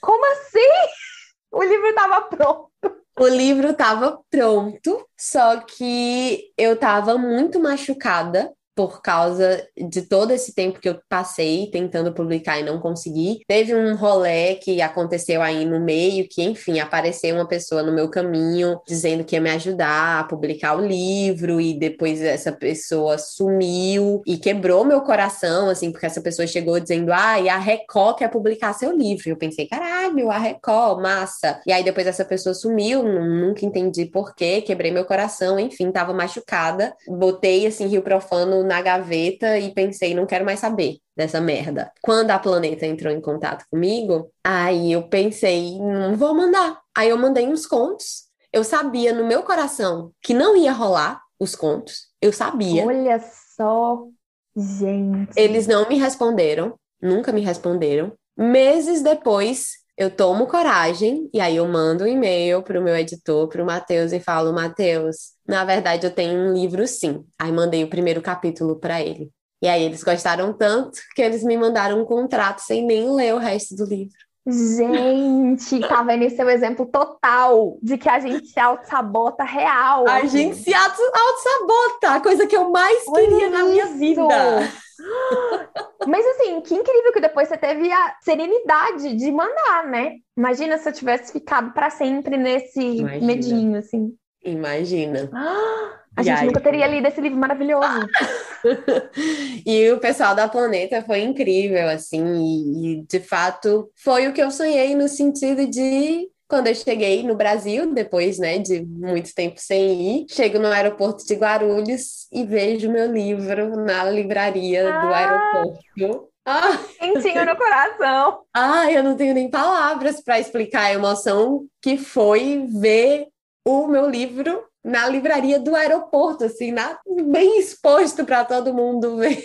Como assim? O livro estava pronto. O livro estava pronto, só que eu estava muito machucada por causa de todo esse tempo que eu passei tentando publicar e não consegui. Teve um rolê que aconteceu aí no meio, que, enfim, apareceu uma pessoa no meu caminho dizendo que ia me ajudar a publicar o livro, e depois essa pessoa sumiu e quebrou meu coração, assim, porque essa pessoa chegou dizendo: ah, e a Record quer publicar seu livro. E eu pensei, caralho, a Record, massa. E aí depois essa pessoa sumiu, nunca entendi porquê, quebrei meu coração, enfim, tava machucada. Botei, assim, Rio Profano na gaveta e pensei, não quero mais saber dessa merda. Quando a Planeta entrou em contato comigo, aí eu pensei, não vou mandar. Aí eu mandei uns contos. Eu sabia no meu coração que não ia rolar os contos. Eu sabia. Olha só, gente. Eles não me responderam, nunca me responderam. Meses depois, eu tomo coragem e aí eu mando um e-mail para o meu editor, para o Matheus, e falo: Matheus, na verdade eu tenho um livro sim. Aí mandei o primeiro capítulo para ele. E aí eles gostaram tanto que eles me mandaram um contrato sem nem ler o resto do livro. Gente, tá vendo esse é o exemplo total de que a gente se auto-sabota real. A gente se auto-sabota, a coisa que eu mais Olha queria isso. na minha vida. Mas assim, que incrível que depois você teve a serenidade de mandar, né? Imagina se eu tivesse ficado para sempre nesse Imagina. medinho, assim. Imagina. a gente aí, nunca teria lido esse livro maravilhoso. e o pessoal da Planeta foi incrível, assim, e, e de fato foi o que eu sonhei no sentido de quando eu cheguei no Brasil, depois né, de muito tempo sem ir, chego no aeroporto de Guarulhos e vejo meu livro na livraria ah, do aeroporto. Ah. Quentinho no coração. Ah, eu não tenho nem palavras para explicar a emoção que foi ver o meu livro na livraria do aeroporto, assim, na, bem exposto para todo mundo ver.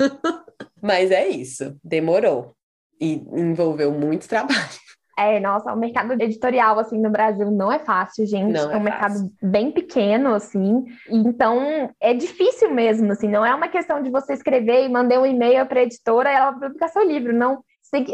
Mas é isso, demorou e envolveu muito trabalho. É, nossa, o mercado editorial, assim, no Brasil não é fácil, gente. Não é, é um mercado bem pequeno, assim. Então, é difícil mesmo, assim. Não é uma questão de você escrever e mandar um e-mail para a editora e ela publicar seu livro. Não.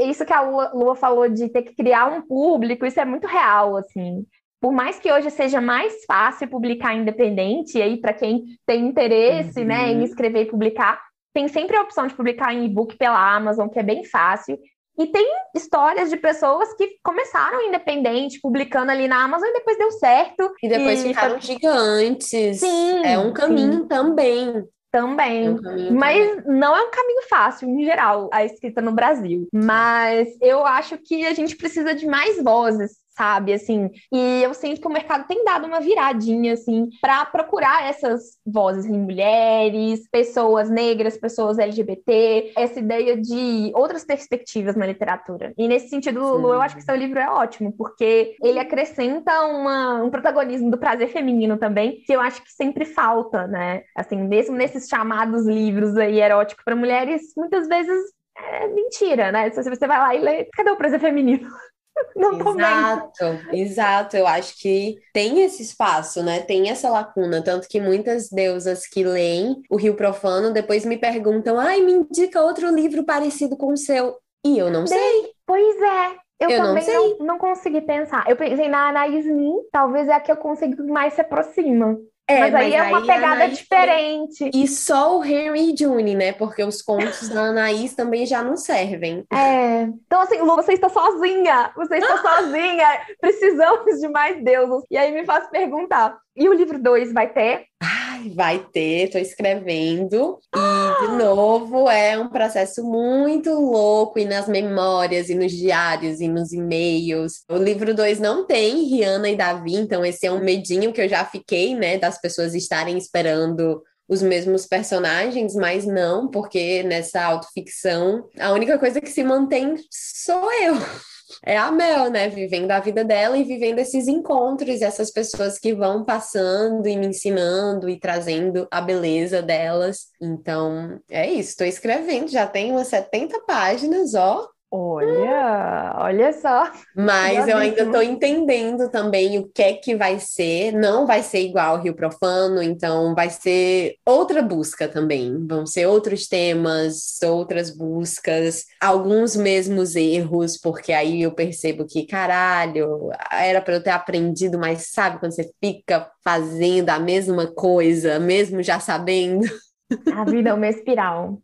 Isso que a Lua, Lua falou de ter que criar um público, isso é muito real, assim. Por mais que hoje seja mais fácil publicar independente, e aí para quem tem interesse, uhum. né, em uhum. escrever e publicar, tem sempre a opção de publicar em e-book pela Amazon, que é bem fácil. E tem histórias de pessoas que começaram independente, publicando ali na Amazon e depois deu certo. E depois e ficaram gigantes. Sim, é um caminho sim. também. Também. É um Mas também. não é um caminho fácil, em geral, a escrita no Brasil. Mas eu acho que a gente precisa de mais vozes sabe? Assim, e eu sinto que o mercado tem dado uma viradinha, assim, para procurar essas vozes em mulheres, pessoas negras, pessoas LGBT, essa ideia de outras perspectivas na literatura. E nesse sentido, Lulu, eu acho que seu livro é ótimo, porque ele acrescenta uma, um protagonismo do prazer feminino também, que eu acho que sempre falta, né? Assim, mesmo nesses chamados livros aí eróticos para mulheres, muitas vezes é mentira, né? Se você vai lá e lê, cadê o prazer feminino? Não exato, exato. Eu acho que tem esse espaço, né? Tem essa lacuna. Tanto que muitas deusas que leem o Rio Profano depois me perguntam: ai, me indica outro livro parecido com o seu. E eu não sei. Pois é. Eu, eu também não, não, não, consegui pensar. Eu pensei na Anaís Nin, talvez é a que eu consigo mais se aproxima. É, mas aí mas é uma aí pegada diferente. E só o Henry e June, né? Porque os contos da Anaís também já não servem. É. Então, assim, Lu, você está sozinha. Você está sozinha. Precisamos de mais deuses. E aí me faz perguntar: e o livro 2 vai ter? Ai, vai ter, tô escrevendo. E, de novo, é um processo muito louco. E nas memórias, e nos diários, e nos e-mails. O livro 2 não tem Rihanna e Davi, então esse é um medinho que eu já fiquei, né, das pessoas estarem esperando os mesmos personagens, mas não, porque nessa autoficção a única coisa que se mantém sou eu é a Mel, né? Vivendo a vida dela e vivendo esses encontros, essas pessoas que vão passando e me ensinando e trazendo a beleza delas. Então, é isso. Estou escrevendo, já tem umas 70 páginas, ó. Olha, olha só. Mas eu ainda estou entendendo também o que é que vai ser. Não vai ser igual ao Rio Profano, então vai ser outra busca também. Vão ser outros temas, outras buscas, alguns mesmos erros, porque aí eu percebo que, caralho, era para eu ter aprendido, mas sabe quando você fica fazendo a mesma coisa, mesmo já sabendo? A vida é uma espiral.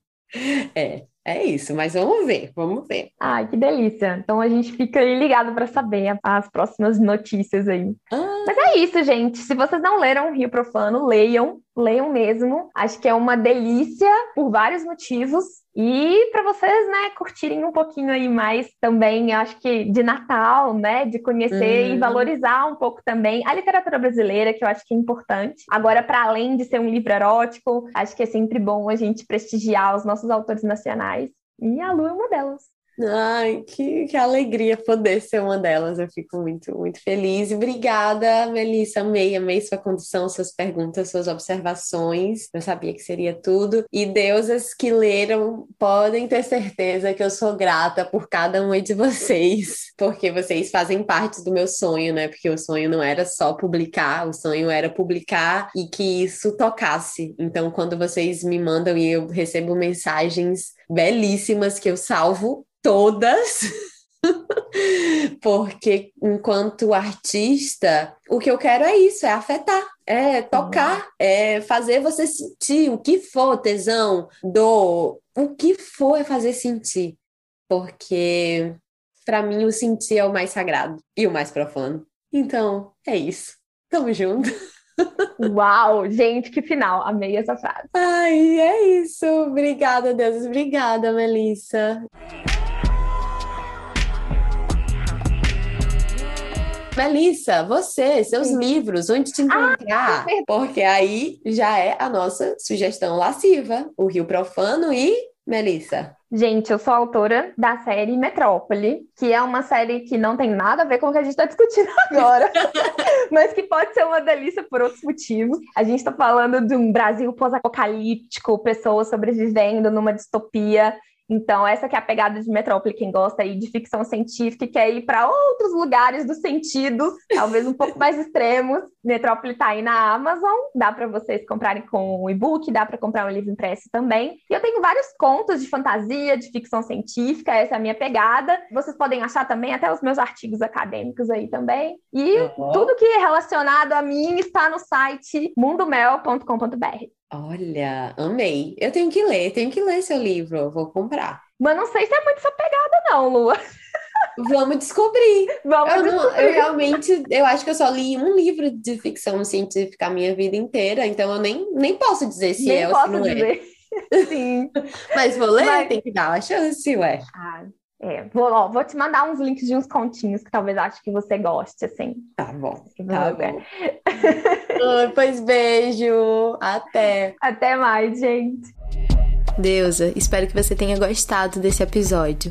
É, é isso, mas vamos ver, vamos ver. Ai, que delícia. Então a gente fica aí ligado para saber as próximas notícias aí. Ah. Mas é isso, gente. Se vocês não leram Rio Profano, leiam, leiam mesmo. Acho que é uma delícia por vários motivos. E para vocês, né, curtirem um pouquinho aí mais também, acho que de Natal, né, de conhecer uhum. e valorizar um pouco também a literatura brasileira, que eu acho que é importante. Agora, para além de ser um livro erótico, acho que é sempre bom a gente prestigiar os nossos autores nacionais. E a Lu é uma delas. Ai, que, que alegria poder ser uma delas. Eu fico muito, muito feliz. E obrigada, Melissa. Amei, amei sua condição, suas perguntas, suas observações. Eu sabia que seria tudo. E deusas que leram podem ter certeza que eu sou grata por cada uma de vocês, porque vocês fazem parte do meu sonho, né? Porque o sonho não era só publicar, o sonho era publicar e que isso tocasse. Então, quando vocês me mandam e eu recebo mensagens belíssimas que eu salvo todas. Porque enquanto artista, o que eu quero é isso, é afetar, é tocar, uhum. é fazer você sentir o que for tesão, dor, o que for é fazer sentir. Porque para mim o sentir é o mais sagrado e o mais profundo. Então, é isso. Tamo junto. Uau, gente, que final. Amei essa frase. Ai, é isso. Obrigada, Deus. Obrigada, Melissa. Melissa, você, seus Sim. livros, onde te ah, encontrar? Ah, porque aí já é a nossa sugestão lasciva, o Rio Profano e Melissa. Gente, eu sou autora da série Metrópole, que é uma série que não tem nada a ver com o que a gente está discutindo agora, mas que pode ser uma delícia por outros motivos. A gente está falando de um Brasil pós-apocalíptico, pessoas sobrevivendo numa distopia então, essa que é a pegada de Metrópole, quem gosta aí de ficção científica e quer ir para outros lugares do sentido, talvez um pouco mais extremos. Metrópole está aí na Amazon, dá para vocês comprarem com o e-book, dá para comprar um livro impresso também. E eu tenho vários contos de fantasia, de ficção científica, essa é a minha pegada. Vocês podem achar também até os meus artigos acadêmicos aí também. E uhum. tudo que é relacionado a mim está no site mundomel.com.br. Olha, amei. Eu tenho que ler, tenho que ler seu livro, vou comprar. Mas não sei se é muito essa pegada, não, Lua. Vamos descobrir. Vamos eu, não, descobrir. eu realmente, eu acho que eu só li um livro de ficção científica a minha vida inteira, então eu nem, nem posso dizer se Nem é ou posso se não é. dizer. Sim. Mas vou ler, Mas- tem que dar uma chance, ué. Ah, é. Vou, ó, vou te mandar uns links de uns continhos que talvez acho que você goste, assim. Tá bom. Tá você- bom. Pois beijo. Até. Até mais, gente. Deusa, espero que você tenha gostado desse episódio.